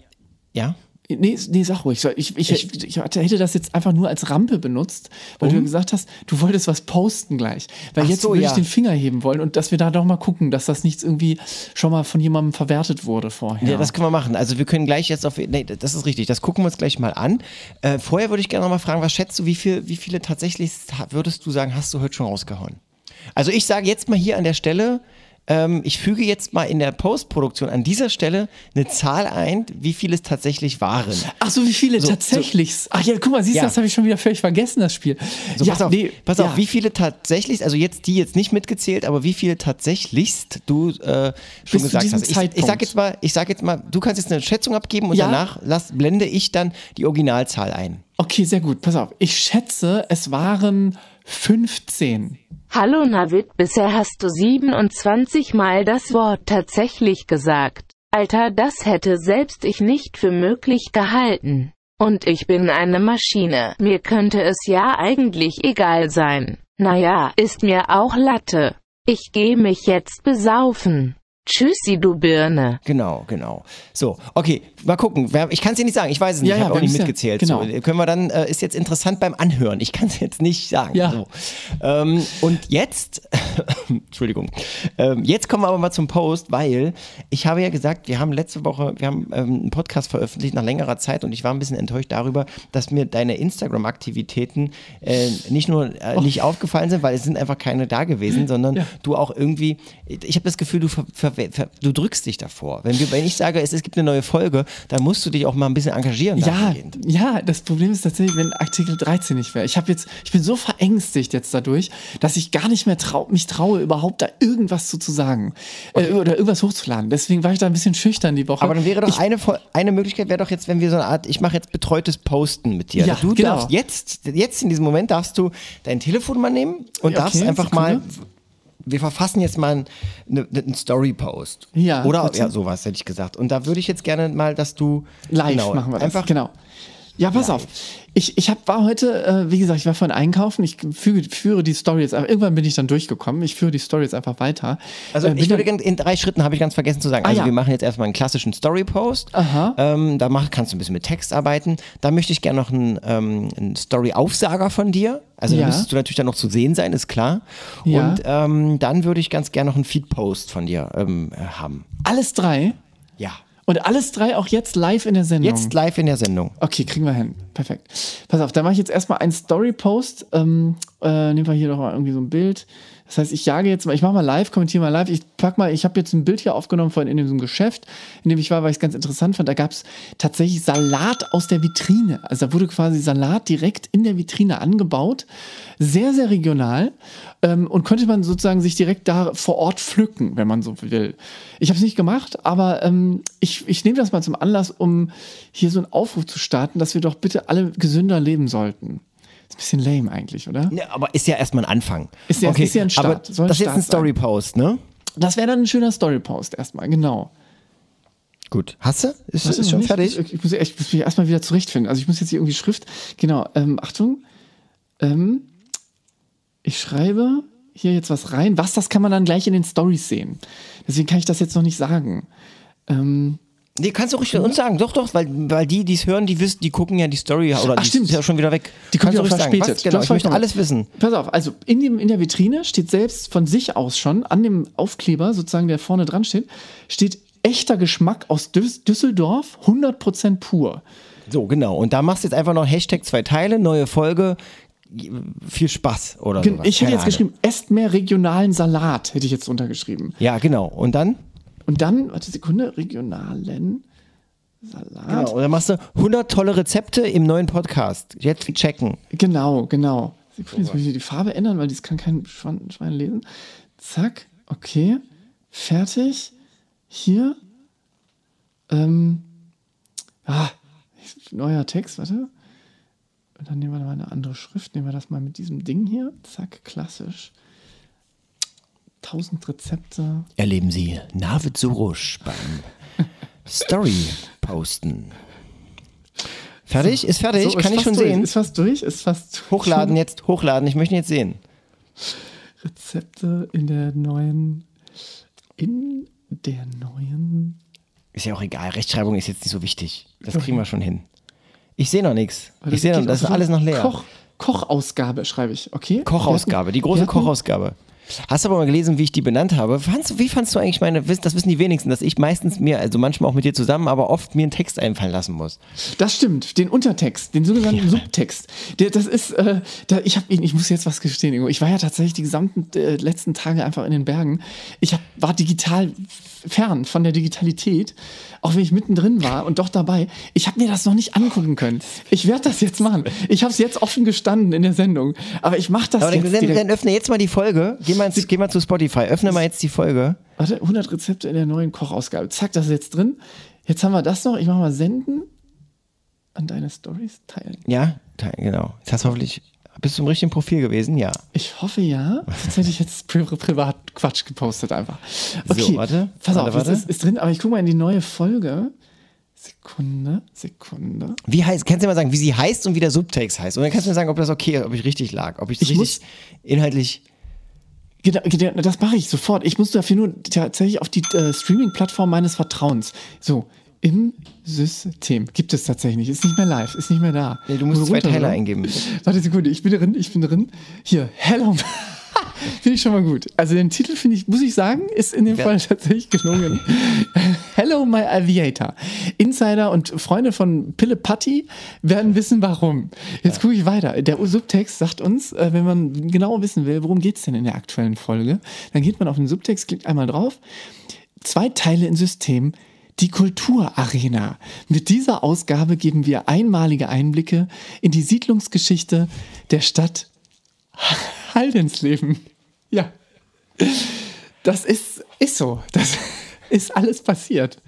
ja. Nee, nee, sag ruhig. Ich, ich, ich, ich hätte das jetzt einfach nur als Rampe benutzt, weil du ja gesagt hast, du wolltest was posten gleich. Weil Ach jetzt so, würde ja. ich den Finger heben wollen und dass wir da doch mal gucken, dass das nichts irgendwie schon mal von jemandem verwertet wurde vorher. Ja, das können wir machen. Also wir können gleich jetzt auf, nee, das ist richtig, das gucken wir uns gleich mal an. Äh, vorher würde ich gerne noch mal fragen, was schätzt du, wie, viel, wie viele tatsächlich würdest du sagen, hast du heute schon rausgehauen? Also ich sage jetzt mal hier an der Stelle, ähm, ich füge jetzt mal in der Postproduktion an dieser Stelle eine Zahl ein, wie viele es tatsächlich waren. Ach so, wie viele So, tatsächlich? Ach ja, guck mal, siehst du, Ja. das habe ich schon wieder völlig vergessen, das Spiel. So, ja, pass auf, nee, pass ja. auf, wie viele tatsächlich, also jetzt die jetzt nicht mitgezählt, aber wie viele tatsächlichst du äh, schon Bis gesagt hast. Ich, ich Zeitpunkt. sag jetzt mal, ich sag jetzt mal, du kannst jetzt eine Schätzung abgeben und Ja. danach lass, blende ich dann die Originalzahl ein. Okay, sehr gut. Pass auf. Ich schätze, es waren 15. Hallo Navid, bisher hast du 27 Mal das Wort tatsächlich gesagt. Alter, das hätte selbst ich nicht für möglich gehalten. Und ich bin eine Maschine. Mir könnte es ja eigentlich egal sein. Naja, ist mir auch Latte. Ich geh mich jetzt besaufen. Tschüssi, du Birne. Genau, genau. So, okay, mal gucken. Ich kann es dir nicht sagen, ich weiß es nicht, Ja, ich ja, habe auch wir nicht ja- mitgezählt. genau. So, können wir dann, äh, ist jetzt interessant beim Anhören. Ich kann es jetzt nicht sagen. Ja. So. Ähm, und jetzt, Entschuldigung, ähm, jetzt kommen wir aber mal zum Post, weil ich habe ja gesagt, wir haben letzte Woche, wir haben ähm, einen Podcast veröffentlicht nach längerer Zeit und ich war ein bisschen enttäuscht darüber, dass mir deine Instagram-Aktivitäten äh, nicht nur äh, nicht aufgefallen sind, weil es sind einfach keine da gewesen, sondern Ja. du auch irgendwie, ich habe das Gefühl, du ver du drückst dich davor. Wenn, wir, wenn ich sage, es, es gibt eine neue Folge, dann musst du dich auch mal ein bisschen engagieren. Ja, ja, das Problem ist tatsächlich, wenn Artikel 13 nicht wäre. Ich habe jetzt, ich bin so verängstigt jetzt dadurch, dass ich gar nicht mehr trau, mich traue, überhaupt da irgendwas zu, zu sagen äh, oder irgendwas hochzuladen. Deswegen war ich da ein bisschen schüchtern die Woche. Aber dann wäre doch ich, eine, eine Möglichkeit, wäre doch jetzt, wenn wir so eine Art, ich mache jetzt betreutes Posten mit dir. Ja, du genau. darfst jetzt, jetzt in diesem Moment darfst du dein Telefon mal nehmen und Ja, darfst okay, einfach Sekunde. mal, wir verfassen jetzt mal einen, eine- einen Story-Post. Ja, Oder, ja, sowas hätte ich gesagt. Und da würde ich jetzt gerne mal, dass du live genau, machen wir das. einfach genau. Ja, pass auf. Ich, ich hab, war heute, äh, wie gesagt, ich war vorhin einkaufen. Ich füge, führe die Story jetzt einfach. Irgendwann bin ich dann durchgekommen. Ich führe die Story jetzt einfach weiter. Also Äh, ich würde gerne, in drei Schritten habe ich ganz vergessen zu sagen. Also ja. wir machen jetzt erstmal einen klassischen Story-Post. Aha. Ähm, da mach, kannst du ein bisschen mit Text arbeiten. Da möchte ich gerne noch einen, ähm, einen Story-Aufsager von dir. Also da Ja. müsstest du natürlich dann noch zu sehen sein, ist klar. Ja. Und ähm, dann würde ich ganz gerne noch einen Feed-Post von dir ähm, äh, haben. alles drei. Ja. Und alles drei auch jetzt live in der Sendung. Jetzt live in der Sendung. Okay, kriegen wir hin. Perfekt. Pass auf, da mache ich jetzt erstmal einen Story-Post. Ähm, äh, nehmen wir hier doch mal irgendwie so ein Bild. Das heißt, ich jage jetzt mal, ich mache mal live, kommentiere mal live. Ich pack mal, ich habe jetzt ein Bild hier aufgenommen von in diesem Geschäft, in dem ich war, weil ich es ganz interessant fand. Da gab es tatsächlich Salat aus der Vitrine. Also da wurde quasi Salat direkt in der Vitrine angebaut. Sehr, sehr regional. Ähm, und konnte man sozusagen sich direkt da vor Ort pflücken, wenn man so will. Ich habe es nicht gemacht, aber ähm, ich, ich nehme das mal zum Anlass, um hier so einen Aufruf zu starten, dass wir doch bitte alle gesünder leben sollten. Ist ein bisschen lame eigentlich, oder? Ja, aber ist ja erstmal ein Anfang. Ist ja- ist ja ein Start. Aber Soll ein das ist jetzt ein. Story-Post, ne? Das wäre dann ein schöner Story-Post erstmal, genau. Gut. Hast du? Ist, ist schon nicht? fertig? Ich, ich, muss, ich muss mich erstmal wieder zurechtfinden. Also ich muss jetzt hier irgendwie Schrift. Genau, ähm, Achtung. Ähm, ich schreibe hier jetzt was rein. Was, das kann man dann gleich in den Stories sehen. Deswegen kann ich das jetzt noch nicht sagen. Ähm, Nee, kannst du ruhig uns sagen. Doch, doch, weil, weil die, die es hören, die wissen, die gucken ja die Story oder Ach, die stimmt. ist ja schon wieder weg. Die kannst du ja ruhig sagen. verspätet. Was, genau, Das ich möchte alles wissen. Pass auf, also in, dem, in der Vitrine steht selbst von sich aus schon, an dem Aufkleber sozusagen, der vorne dran steht, steht echter Geschmack aus Düs Düsseldorf, 100% pur. So, genau. Und da machst du jetzt einfach noch Hashtag zwei Teile, neue Folge. Viel Spaß oder sowas. Ich hätte Keine jetzt Ahnung. geschrieben, esst mehr regionalen Salat, hätte ich jetzt untergeschrieben. Ja, genau. Und dann? Und dann, warte Sekunde, regionalen Salat. Genau. Und dann machst du 100 tolle Rezepte im neuen Podcast. Jetzt checken. Genau, genau. Sekunde, jetzt muss ich hier die Farbe ändern, weil das kann kein Schwein, Schwein lesen. Zack, okay. Fertig. Hier. Ähm. Ah, neuer Text, warte. Und dann nehmen wir mal eine andere Schrift. Nehmen wir das mal mit diesem Ding hier. Zack, klassisch. 1000 Rezepte. Erleben Sie Navid Surush beim Story posten. Fertig? Ist fertig? So, Kann ist ich schon durch. sehen? Ist fast durch? Ist fast Hochladen jetzt, hochladen. Ich möchte ihn jetzt sehen. Rezepte in der neuen. In der neuen. Ist ja auch egal. Rechtschreibung ist jetzt nicht so wichtig. Das kriegen wir schon hin. Ich sehe noch nichts. Ich sehe noch, das ist alles noch leer. Koch, Kochausgabe schreibe ich, okay? Kochausgabe, die große hatten- Kochausgabe. Hast du aber mal gelesen, wie ich die benannt habe? Fandst, wie fandst du eigentlich meine, das wissen die wenigsten, dass ich meistens mir, also manchmal auch mit dir zusammen, aber oft mir einen Text einfallen lassen muss. Das stimmt, den Untertext, den sogenannten Subtext. Der, das ist, äh, da, ich habe ich muss jetzt was gestehen, Ingo. Ich war ja tatsächlich die gesamten äh, letzten Tage einfach in den Bergen. Ich hab, war digital fern von der Digitalität, auch wenn ich mittendrin war und doch dabei. Ich habe mir das noch nicht angucken können. Ich werde das jetzt machen. Ich habe es jetzt offen gestanden in der Sendung, aber ich mache das Aber dann, jetzt dann, dann öffne jetzt mal die Folge. Geh mal, geh mal zu Spotify. Öffne mal jetzt die Folge. Warte, 100 Rezepte in der neuen Kochausgabe. Zack, das ist jetzt drin. Jetzt haben wir das noch. Ich mache mal senden. An deine Stories teilen. Ja, da- genau. Jetzt hast du hoffentlich, bist du im richtigen Profil gewesen? Ja. Ich hoffe ja. Sonst hätte ich jetzt pri privat Quatsch gepostet einfach. Okay, So, warte. Pass auf, warte. Ist, ist drin, aber ich gucke mal in die neue Folge. Sekunde, Sekunde. Wie heißt, kannst du mal sagen, wie sie heißt und wie der Subtext heißt? Und dann kannst du mir sagen, ob das okay ist, ob ich richtig lag. Ob ich, Ich richtig inhaltlich. Genau, genau, das mache ich sofort. Ich muss dafür nur tatsächlich auf die äh, Streaming-Plattform meines Vertrauens. So, im System. Gibt es tatsächlich nicht. Ist nicht mehr live, ist nicht mehr da. Nee, du musst Muss zwei Teile eingeben. Warte Sekunde, ich bin drin, ich bin drin. Hier, Hello. finde ich schon mal gut. Also den Titel finde ich, muss ich sagen, ist in dem Ja. Fall tatsächlich gelungen. Hello My Aviator. Insider und Freunde von Pille Patti werden wissen, warum. Jetzt gucke ich weiter. Der Subtext sagt uns, äh, wenn man genau wissen will, worum geht es denn in der aktuellen Folge, dann geht man auf den Subtext, klickt einmal drauf. zwei Teile im System, die Kulturarena. Mit dieser Ausgabe geben wir einmalige Einblicke in die Siedlungsgeschichte der Stadt Haldensleben. Ja, das ist, ist so. Das ist alles passiert.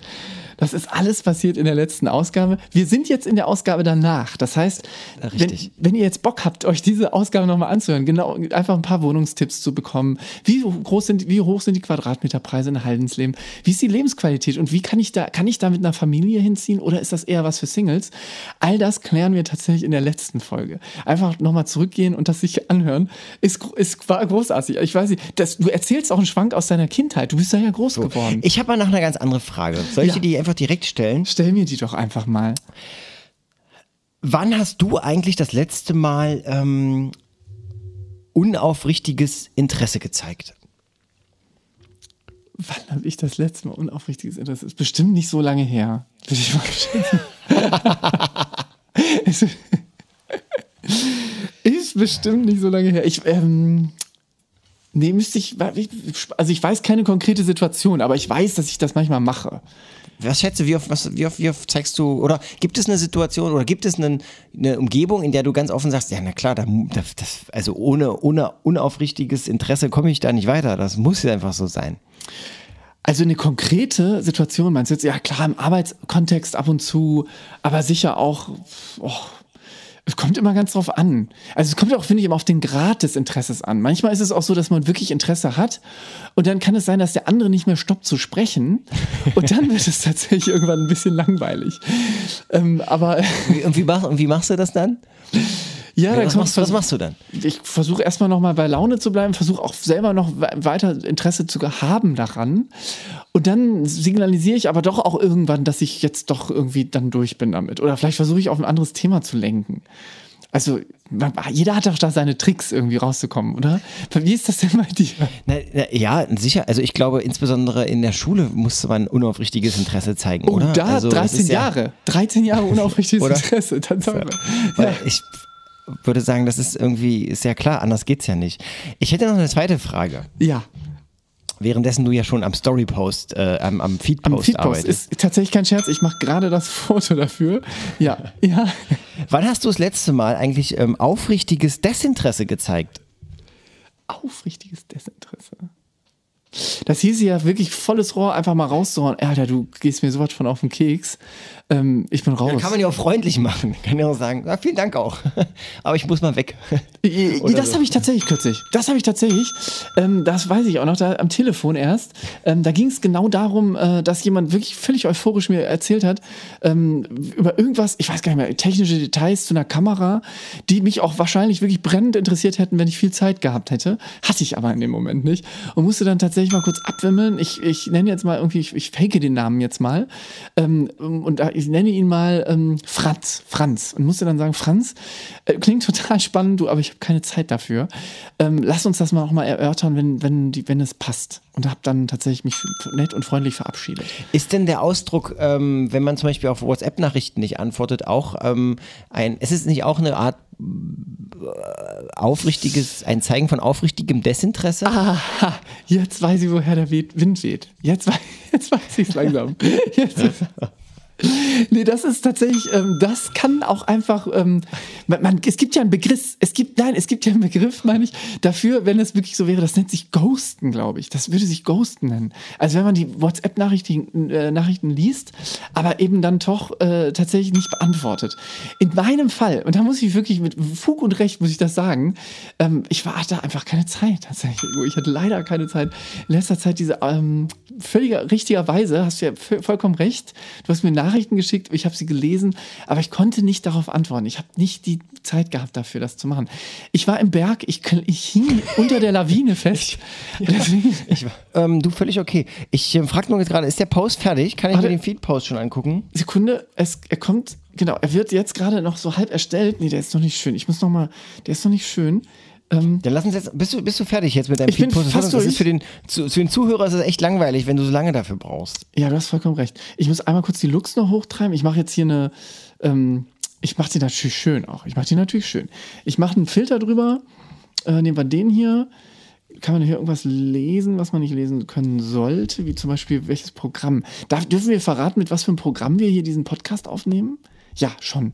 Das ist alles passiert in der letzten Ausgabe. Wir sind jetzt in der Ausgabe danach. Das heißt, wenn, wenn ihr jetzt Bock habt, euch diese Ausgabe nochmal anzuhören, genau, einfach ein paar Wohnungstipps zu bekommen. Wie groß sind, wie hoch sind die Quadratmeterpreise in Haldensleben? Wie ist die Lebensqualität? Und wie kann ich da, kann ich da mit einer Familie hinziehen oder ist das eher was für Singles? All das klären wir tatsächlich in der letzten Folge. Einfach nochmal zurückgehen und das sich anhören. Ist, ist war großartig. Ich weiß nicht, das, du erzählst auch einen Schwank aus deiner Kindheit. Du bist da ja groß geworden. Ich habe mal noch eine ganz andere Frage. Soll ich Ja. dir die einfach direkt stellen? Stell mir die doch einfach mal. Wann hast du eigentlich das letzte Mal ähm, unaufrichtiges Interesse gezeigt? Wann habe ich das letzte Mal unaufrichtiges Interesse? Ist bestimmt nicht so lange her. Würde ich mal ist, ist bestimmt nicht so lange her. Ich, ähm, nee, müsste ich, also ich weiß keine konkrete Situation, aber ich weiß, dass ich das manchmal mache. Was schätze, wie oft, was, wie, oft, wie oft zeigst du, oder gibt es eine Situation oder gibt es eine, eine Umgebung, in der du ganz offen sagst, ja, na klar, da, das, also ohne, ohne unaufrichtiges Interesse komme ich da nicht weiter. Das muss ja einfach so sein. Also eine konkrete Situation, meinst du jetzt, ja klar, im Arbeitskontext ab und zu, aber sicher auch, oh, es kommt immer ganz drauf an. Also es kommt auch, finde ich, immer auf den Grad des Interesses an. Manchmal ist es auch so, dass man wirklich Interesse hat und dann kann es sein, dass der andere nicht mehr stoppt zu sprechen und dann wird es tatsächlich irgendwann ein bisschen langweilig. Ähm, aber Und wie, mach, und wie machst du das dann? Ja, dann was, machst, was machst du dann? ich versuche erstmal nochmal bei Laune zu bleiben, versuche auch selber noch we- weiter Interesse zu haben daran. Und dann signalisiere ich aber doch auch irgendwann, dass ich jetzt doch irgendwie dann durch bin damit. Oder vielleicht versuche ich auf ein anderes Thema zu lenken. Also, jeder hat doch da seine Tricks irgendwie rauszukommen, oder? Wie ist das denn bei dir? Na, na, ja, sicher. Also ich glaube, insbesondere in der Schule musste man unaufrichtiges Interesse zeigen, Oh, oder? da also, das 13 ist ja- Jahre. 13 Jahre unaufrichtiges? Interesse. Tatsache. Weil Ja. ich würde sagen, das ist irgendwie, ja klar, anders geht's ja nicht. Ich hätte noch eine zweite Frage. ja. Währenddessen du ja schon am Story-Post, äh, am, am Feed-Post Am Feedpost arbeitest. ist tatsächlich kein Scherz. Ich mache gerade das Foto dafür. Ja, ja. Wann hast du das letzte Mal eigentlich ähm, aufrichtiges Desinteresse gezeigt? aufrichtiges Desinteresse. Das hieß ja wirklich volles Rohr einfach mal rauszuhauen. Alter, du gehst mir sowas von auf den Keks. Ähm, ich bin raus. Kann man ja auch freundlich machen. Kann ja auch sagen, ja, vielen Dank auch. Aber ich muss mal weg. Äh, Oder das so. habe ich tatsächlich kürzlich. Das habe ich tatsächlich. Ähm, das weiß ich auch noch, da am Telefon erst. Ähm, da ging es genau darum, äh, dass jemand wirklich völlig euphorisch mir erzählt hat, ähm, über irgendwas, ich weiß gar nicht mehr, technische Details zu einer Kamera, die mich auch wahrscheinlich wirklich brennend interessiert hätten, wenn ich viel Zeit gehabt hätte. Hatte ich aber in dem Moment nicht. Und musste dann tatsächlich mal kurz abwimmeln. Ich, ich nenne jetzt mal irgendwie, ich, ich fake den Namen jetzt mal. Ähm, und da- ich nenne ihn mal ähm, Franz. Franz. Und musste dann sagen, Franz, äh, klingt total spannend, du, aber ich habe keine Zeit dafür. Ähm, lass uns das mal auch mal erörtern, wenn, wenn, die, wenn es passt. Und habe dann tatsächlich mich nett und freundlich verabschiedet. Ist denn der Ausdruck, ähm, wenn man zum Beispiel auf WhatsApp-Nachrichten nicht antwortet, auch ähm, ein, ist es nicht auch eine Art äh, aufrichtiges, ein Zeigen von aufrichtigem Desinteresse? Aha, jetzt weiß ich, woher der Wind weht. Jetzt, jetzt weiß ich es langsam. Jetzt ist, nee, das ist tatsächlich, ähm, das kann auch einfach, ähm, man, man, es gibt ja einen Begriff, es gibt, nein, es gibt ja einen Begriff, meine ich, dafür, wenn es wirklich so wäre, das nennt sich Ghosten, glaube ich. Das würde sich Ghosten nennen. Also wenn man die WhatsApp-Nachrichten äh, Nachrichten liest, aber eben dann doch äh, tatsächlich nicht beantwortet. In meinem Fall, und da muss ich wirklich mit Fug und Recht, muss ich das sagen, ähm, ich war hatte einfach keine Zeit tatsächlich. Ich hatte leider keine Zeit. In letzter Zeit diese ähm, völliger, richtigerweise, hast du ja vollkommen recht, du hast mir Nachrichten geschickt, ich habe sie gelesen, aber ich konnte nicht darauf antworten. Ich habe nicht die Zeit gehabt dafür, das zu machen. Ich war im Berg, ich, ich hing unter der Lawine fest. Deswegen, Ähm, du, völlig okay. Ich äh, frage nur jetzt gerade, ist der Post fertig? Kann ich Warte. mir den Feed-Post schon angucken? Sekunde, es, er kommt, genau, er wird jetzt gerade noch so halb erstellt. Nee, der ist noch nicht schön. Ich muss noch mal, der ist noch nicht schön. Ähm, Dann lass uns jetzt, bist du, bist du fertig jetzt mit deinem Ich bin Feed-Post? fast Das ist durch. für den, zu, für den Zuhörer ist es echt langweilig, wenn du so lange dafür brauchst. ja, du hast vollkommen recht. Ich muss einmal kurz die Lux noch hochtreiben. Ich mache jetzt hier eine, ähm, ich mache die natürlich schön auch. Ich mache die natürlich schön. Ich mache einen Filter drüber. Äh, nehmen wir den hier. kann man hier irgendwas lesen, was man nicht lesen können sollte, wie zum Beispiel welches Programm. Darf, dürfen wir verraten, mit was für einem Programm wir hier diesen Podcast aufnehmen? Ja, schon.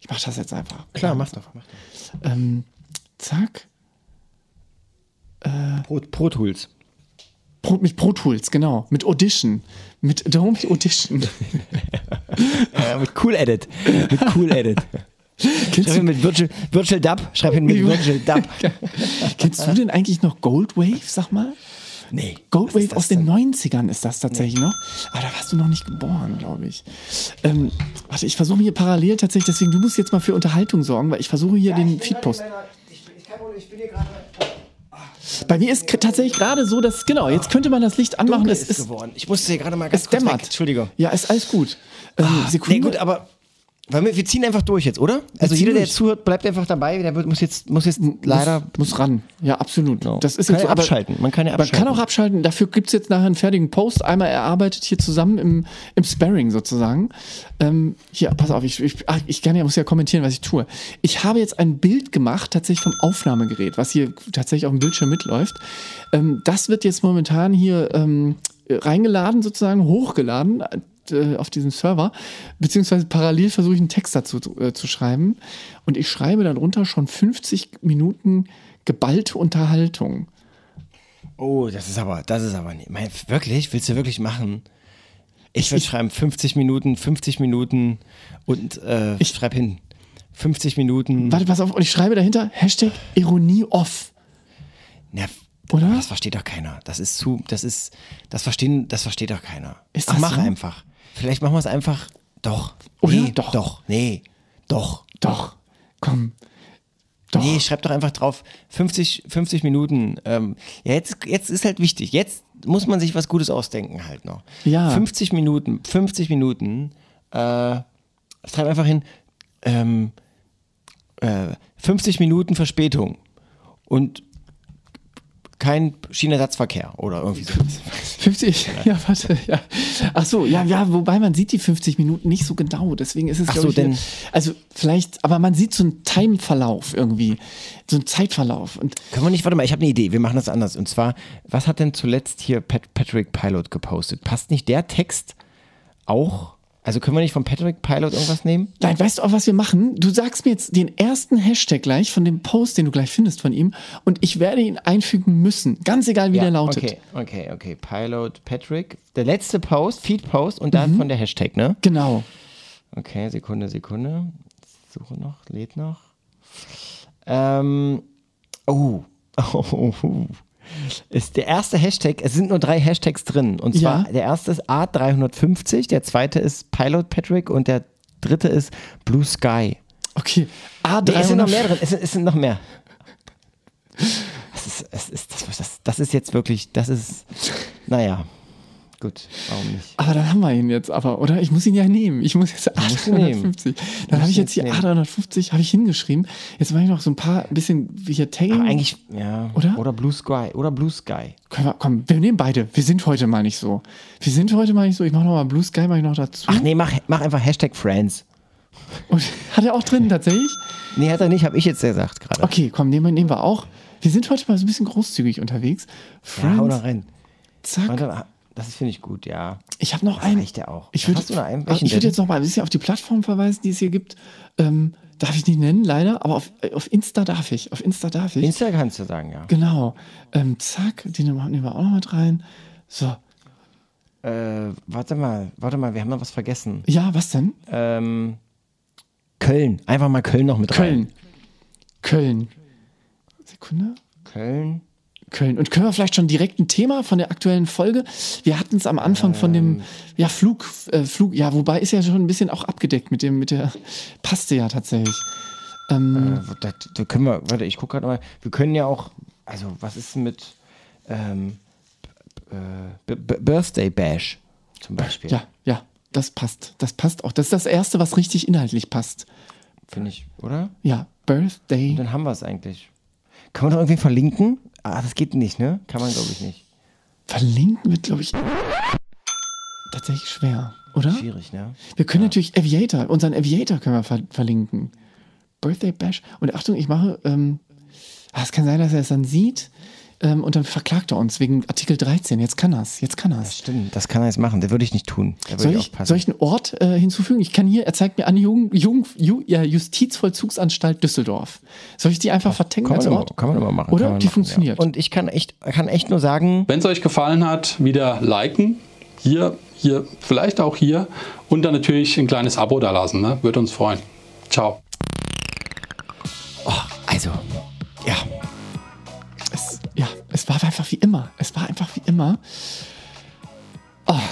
Ich mache das jetzt einfach. Klar, mach doch. Mach doch. Ähm, zack. Pro, Pro Tools. Pro, mit Pro Tools, genau. Mit Audition. Mit Adobe Audition. Äh, mit Cool Edit. Mit Cool Edit. Kennst Schreib hin mit Virtual, Virtual Dub. Schreib hin mit Virtual Dub. Kennst du denn eigentlich noch Goldwave, sag mal? Nee. Goldwave aus den 90ern ist das tatsächlich noch. Aber da warst du noch nicht geboren, glaube ich. Ähm, warte, ich versuche hier parallel tatsächlich, deswegen, du musst jetzt mal für Unterhaltung sorgen, weil ich versuche hier den Feedpost. Bei mir ist tatsächlich gerade so, dass, genau, jetzt könnte man das Licht anmachen. Dunkel Es ist ist, geworden. Ich musste hier gerade mal ganz es kurz dämmert. weg. Entschuldigung. Ja, ist alles gut. Ähm, Sekunde. Nee, gut, aber wir, wir ziehen einfach durch jetzt, oder? Also jeder, der zuhört, bleibt einfach dabei. Der wird, muss jetzt, muss jetzt leider. muss, muss ran. Ja, absolut. Genau. Das ist Kann jetzt ja abschalten. Man kann ja Man kann abschalten. auch abschalten. Dafür gibt es jetzt nachher einen fertigen Post, einmal erarbeitet hier zusammen im, im Sparring sozusagen. Ähm, hier, pass auf, ich, ich, ach, ich kann ja, muss ja kommentieren, was ich tue. Ich habe jetzt ein Bild gemacht, tatsächlich vom Aufnahmegerät, was hier tatsächlich auf dem Bildschirm mitläuft. Ähm, das wird jetzt momentan hier ähm, reingeladen, sozusagen, hochgeladen äh, auf diesen Server, beziehungsweise parallel versuche ich einen Text dazu äh, zu schreiben. Und ich schreibe darunter schon 50 Minuten geballte Unterhaltung. Oh, das ist aber, das ist aber nicht. Mein, wirklich? Willst du wirklich machen? Ich würde schreiben 50 Minuten, 50 Minuten und äh, ich schreibe hin 50 Minuten. Warte, pass auf, und ich schreibe dahinter Hashtag Ironie off. Ja, Oder? Das versteht doch keiner. Das ist zu, das ist, das verstehen, das versteht doch keiner. Ist Ach, das mach so? einfach. Vielleicht machen wir es einfach. Doch. Oder? Nee, Doch. Doch. Nee. Doch. Doch, komm. Doch. Nee, schreib doch einfach drauf 50, 50 Minuten. Ähm, ja, jetzt, jetzt ist halt wichtig. Jetzt muss man sich was Gutes ausdenken halt noch. Ja. 50 Minuten, 50 Minuten. Äh, schreib einfach hin. Ähm, äh, 50 Minuten Verspätung und kein Schienenersatzverkehr oder irgendwie so. 50, ja, warte, ja. Ach so, ja, ja, wobei man sieht die 50 Minuten nicht so genau, deswegen ist es, Ach so, ich, denn- also vielleicht, aber man sieht so einen Timeverlauf irgendwie, so einen Zeitverlauf und Können wir nicht, warte mal, ich habe eine Idee, wir machen das anders. Und zwar, was hat denn zuletzt hier Pat Patrick Pilot gepostet? Passt nicht der Text auch? Also können wir nicht von Patrick Pilot irgendwas nehmen? Nein, weißt du auch, was wir machen? Du sagst mir jetzt den ersten Hashtag gleich von dem Post, den du gleich findest von ihm, und ich werde ihn einfügen müssen. Ganz egal, wie der lautet. Okay, okay, okay. Pilot Patrick. Der letzte Post, Feed-Post und dann von der Hashtag, ne? Genau. Okay, Sekunde, Sekunde. Suche noch, lädt noch. Ähm, oh. oh. Ist der erste Hashtag, es sind nur drei Hashtags drin. Und zwar, Ja. der erste ist A350, der zweite ist Pilot Patrick und der dritte ist Blue Sky. Okay. A300. Nee, es sind noch mehr drin, es sind, es sind noch mehr. Das ist, es ist, das, das, das ist jetzt wirklich, das ist, naja, gut, warum nicht? Aber dann haben wir ihn jetzt aber, oder? Ich muss ihn ja nehmen. Ich muss jetzt musst ihn nehmen. A350. Dann habe ich jetzt hier nehmen. A350 habe ich hingeschrieben. Jetzt mache ich noch so ein paar ein bisschen wie hier Tagging. Aber eigentlich, ja, Oder? oder Blue Sky, oder Blue Sky. Können wir, komm, wir nehmen beide. Wir sind heute mal nicht so. Wir sind heute mal nicht so. Ich mache noch mal Blue Sky, mache ich noch dazu. Ach nee, mach, mach einfach Hashtag Friends. Und hat er auch drin tatsächlich? Nee, hat er nicht, habe ich jetzt gesagt gerade. Okay, komm, nehmen wir, nehmen wir auch. Wir sind heute mal so ein bisschen großzügig unterwegs. Ja, hau Friends, da rein. zack. Warte, das finde ich gut, ja. Ich habe noch Das einen. reicht ja auch. Ich würde würd jetzt noch mal ein bisschen auf die Plattform verweisen, die es hier gibt. Ähm, darf ich nicht nennen, leider, aber auf, äh, auf Insta darf ich. Auf Insta darf ich. Insta kannst du sagen, ja. genau. Ähm, zack, den nehmen wir auch noch mit rein. So. Äh, warte mal, warte mal, wir haben noch was vergessen. Ja, was denn? Ähm, Köln, einfach mal Köln noch mit rein. Köln. Köln. Sekunde. Köln. Köln. Und können wir vielleicht schon direkt ein Thema von der aktuellen Folge? Wir hatten es am Anfang von Ähm. dem ja, Flug, äh, Flug, ja, wobei ist ja schon ein bisschen auch abgedeckt mit dem, mit der, passte ja tatsächlich. Ähm, Äh, da, da können wir, warte, ich gucke gerade mal. Wir können ja auch, also was ist mit ähm, äh, B B Birthday Bash zum Beispiel? ja, ja, das passt. Das passt auch. Das ist das Erste, was richtig inhaltlich passt. Finde ich, oder? Ja, Birthday. Dann haben wir es eigentlich. Kann man doch irgendwie verlinken? Ah, das geht nicht, ne? Kann man, glaube ich, nicht. Verlinken wird, glaube ich, tatsächlich schwer, oder? Schwierig, ne? Wir können natürlich Aviator, unseren Aviator können wir ver verlinken. Birthday Bash. Und Achtung, ich mache, ähm, ah, es kann sein, dass er es dann sieht. Ähm, und dann verklagt er uns wegen Artikel 13. Jetzt kann er's, jetzt kann er's. Stimmt, das kann er jetzt machen. Das würde ich nicht tun. Soll ich soll ich einen Ort äh, hinzufügen? Ich kann hier, er zeigt mir an, Jugend, Jugend, Ju, ja, Justizvollzugsanstalt Düsseldorf. Soll ich die einfach vertenken Kann als man, immer, Ort? kann man immer machen. Oder? Die machen, funktioniert. Ja. Und ich kann echt, kann echt nur sagen, Wenn es euch gefallen hat, wieder liken. Hier, hier, vielleicht auch hier. Und dann natürlich ein kleines Abo da lassen. Ne? Würde uns freuen. Ciao. also, ja, Es, war einfach wie immer. Es war einfach wie immer.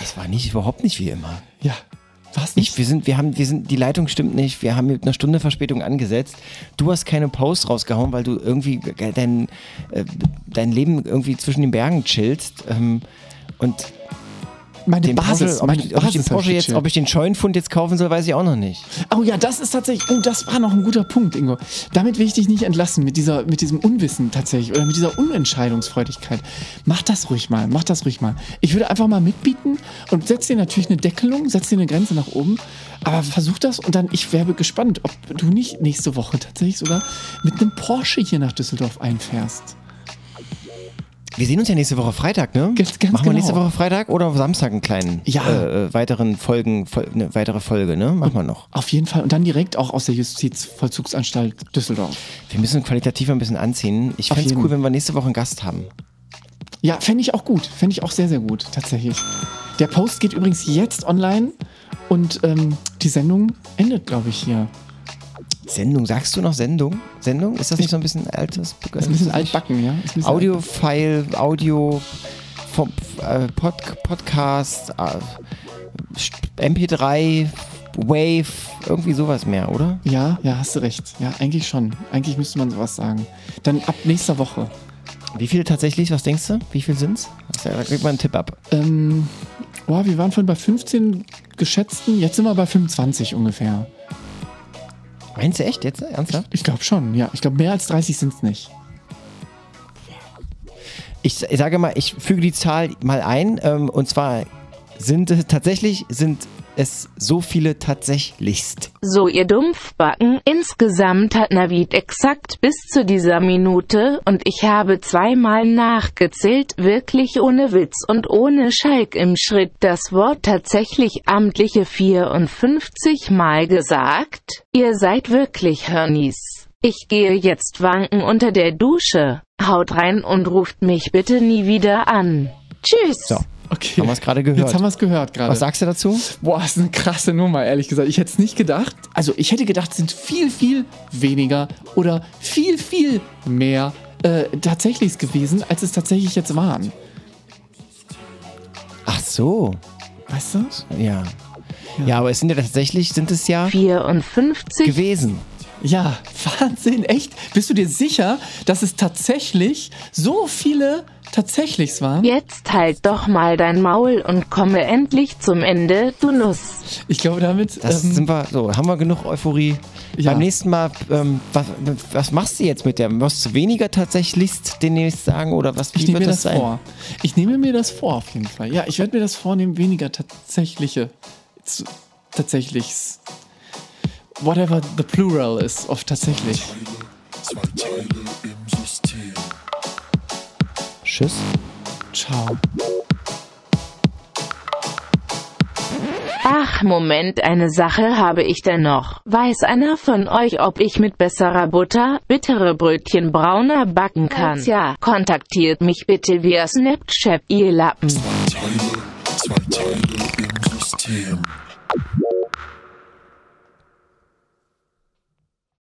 es war nicht, überhaupt nicht wie immer. Ja, war es nicht? Ich, wir sind, wir haben, wir sind, die Leitung stimmt nicht. Wir haben mit einer Stunde Verspätung angesetzt. Du hast keine Post rausgehauen, weil du irgendwie dein, äh, dein Leben irgendwie zwischen den Bergen chillst. Ähm, und meine den Basis, Porsche, ob, meine ich, ob ich den Basis Porsche jetzt, ob ich den Scheunenfund jetzt kaufen soll, weiß ich auch noch nicht. Oh ja, das ist tatsächlich, oh, das war noch ein guter Punkt, Ingo. Damit will ich dich nicht entlassen, mit, dieser, mit diesem Unwissen tatsächlich oder mit dieser Unentscheidungsfreudigkeit. Mach das ruhig mal, mach das ruhig mal. Ich würde einfach mal mitbieten und setz dir natürlich eine Deckelung, setz dir eine Grenze nach oben, aber versuch das und dann, ich wäre gespannt, ob du nicht nächste Woche tatsächlich sogar mit einem Porsche hier nach Düsseldorf einfährst. Wir sehen uns ja nächste Woche Freitag, ne? Ganz- ganz Machen wir genau. nächste Woche Freitag oder Samstag einen kleinen Ja. äh, äh, weiteren Folgen, Fol eine weitere Folge, ne? Machen wir noch. Auf jeden Fall und dann direkt auch aus der Justizvollzugsanstalt Düsseldorf. Wir müssen qualitativ ein bisschen anziehen. Ich fände es cool, wenn wir nächste Woche einen Gast haben. Ja, fände ich auch gut. Fände ich auch sehr, sehr gut, tatsächlich. Der Post geht übrigens jetzt online und ähm, die Sendung endet, glaube ich, hier. Sendung, sagst du noch Sendung? Sendung? Ist das nicht so ein bisschen altes? Ist ein bisschen altbacken, ja? Audio-File, Audio, vom, äh, Pod, Podcast, äh, MP3, Wave, irgendwie sowas mehr, oder? Ja, ja, hast du recht. Ja, eigentlich schon. Eigentlich müsste man sowas sagen. Dann ab nächster Woche. Wie viele tatsächlich? Was denkst du? Wie viel sind's? Da kriegt man einen Tipp ab. Ähm, boah, wir waren vorhin bei 15 geschätzten, jetzt sind wir bei 25 ungefähr. Meinst du echt jetzt? Ernsthaft? Ich glaube schon, ja. Ich glaube, mehr als 30 sind es nicht. Ich, ich sage mal, ich füge die Zahl mal ein. Ähm, und zwar sind es tatsächlich, sind es so viele tatsächlichst. So ihr Dumpfbacken, insgesamt hat Navid exakt bis zu dieser Minute, und ich habe zweimal nachgezählt, wirklich ohne Witz und ohne Schalk im Schritt das Wort tatsächlich amtliche 54 Mal gesagt. Ihr seid wirklich Hörnies. Ich gehe jetzt wanken unter der Dusche. Haut rein und ruft mich bitte nie wieder an. Tschüss. So, Okay. haben wir es gerade gehört. Jetzt haben wir es gehört gerade. Was sagst du dazu? Boah, das ist eine krasse Nummer, ehrlich gesagt. Ich hätte es nicht gedacht. Also, ich hätte gedacht, es sind viel, viel weniger oder viel, viel mehr äh, tatsächlich gewesen, als es tatsächlich jetzt waren. Ach so, Weißt du? ja. Ja, aber es sind ja tatsächlich, sind es ja 54 gewesen. Ja, Wahnsinn, echt? Bist du dir sicher, dass es tatsächlich so viele tatsächlichs waren? Jetzt halt doch mal dein Maul und komme endlich zum Ende, du Nuss. Ich glaube, damit. Das ähm, sind wir, so, haben wir genug Euphorie. Ja. Beim nächsten Mal, ähm, was, was machst du jetzt mit der? Wirst du weniger tatsächlich demnächst sagen oder was? Wie ich nehme wird mir das das sein? vor. Ich nehme mir das vor, auf jeden Fall. Ja, ich werde mir das vornehmen, weniger tatsächliche. zu- Tatsächlichs. Whatever the plural is of tatsächlich. Zwei Teile im System. Tschüss. Ciao. Ach, Moment, eine Sache habe ich denn noch. Weiß einer von euch, ob ich mit besserer Butter bittere Brötchen brauner backen kann? Tja, kontaktiert mich bitte via Snapchat, ihr Lappen. Zwei Teile, zwei Teile im System.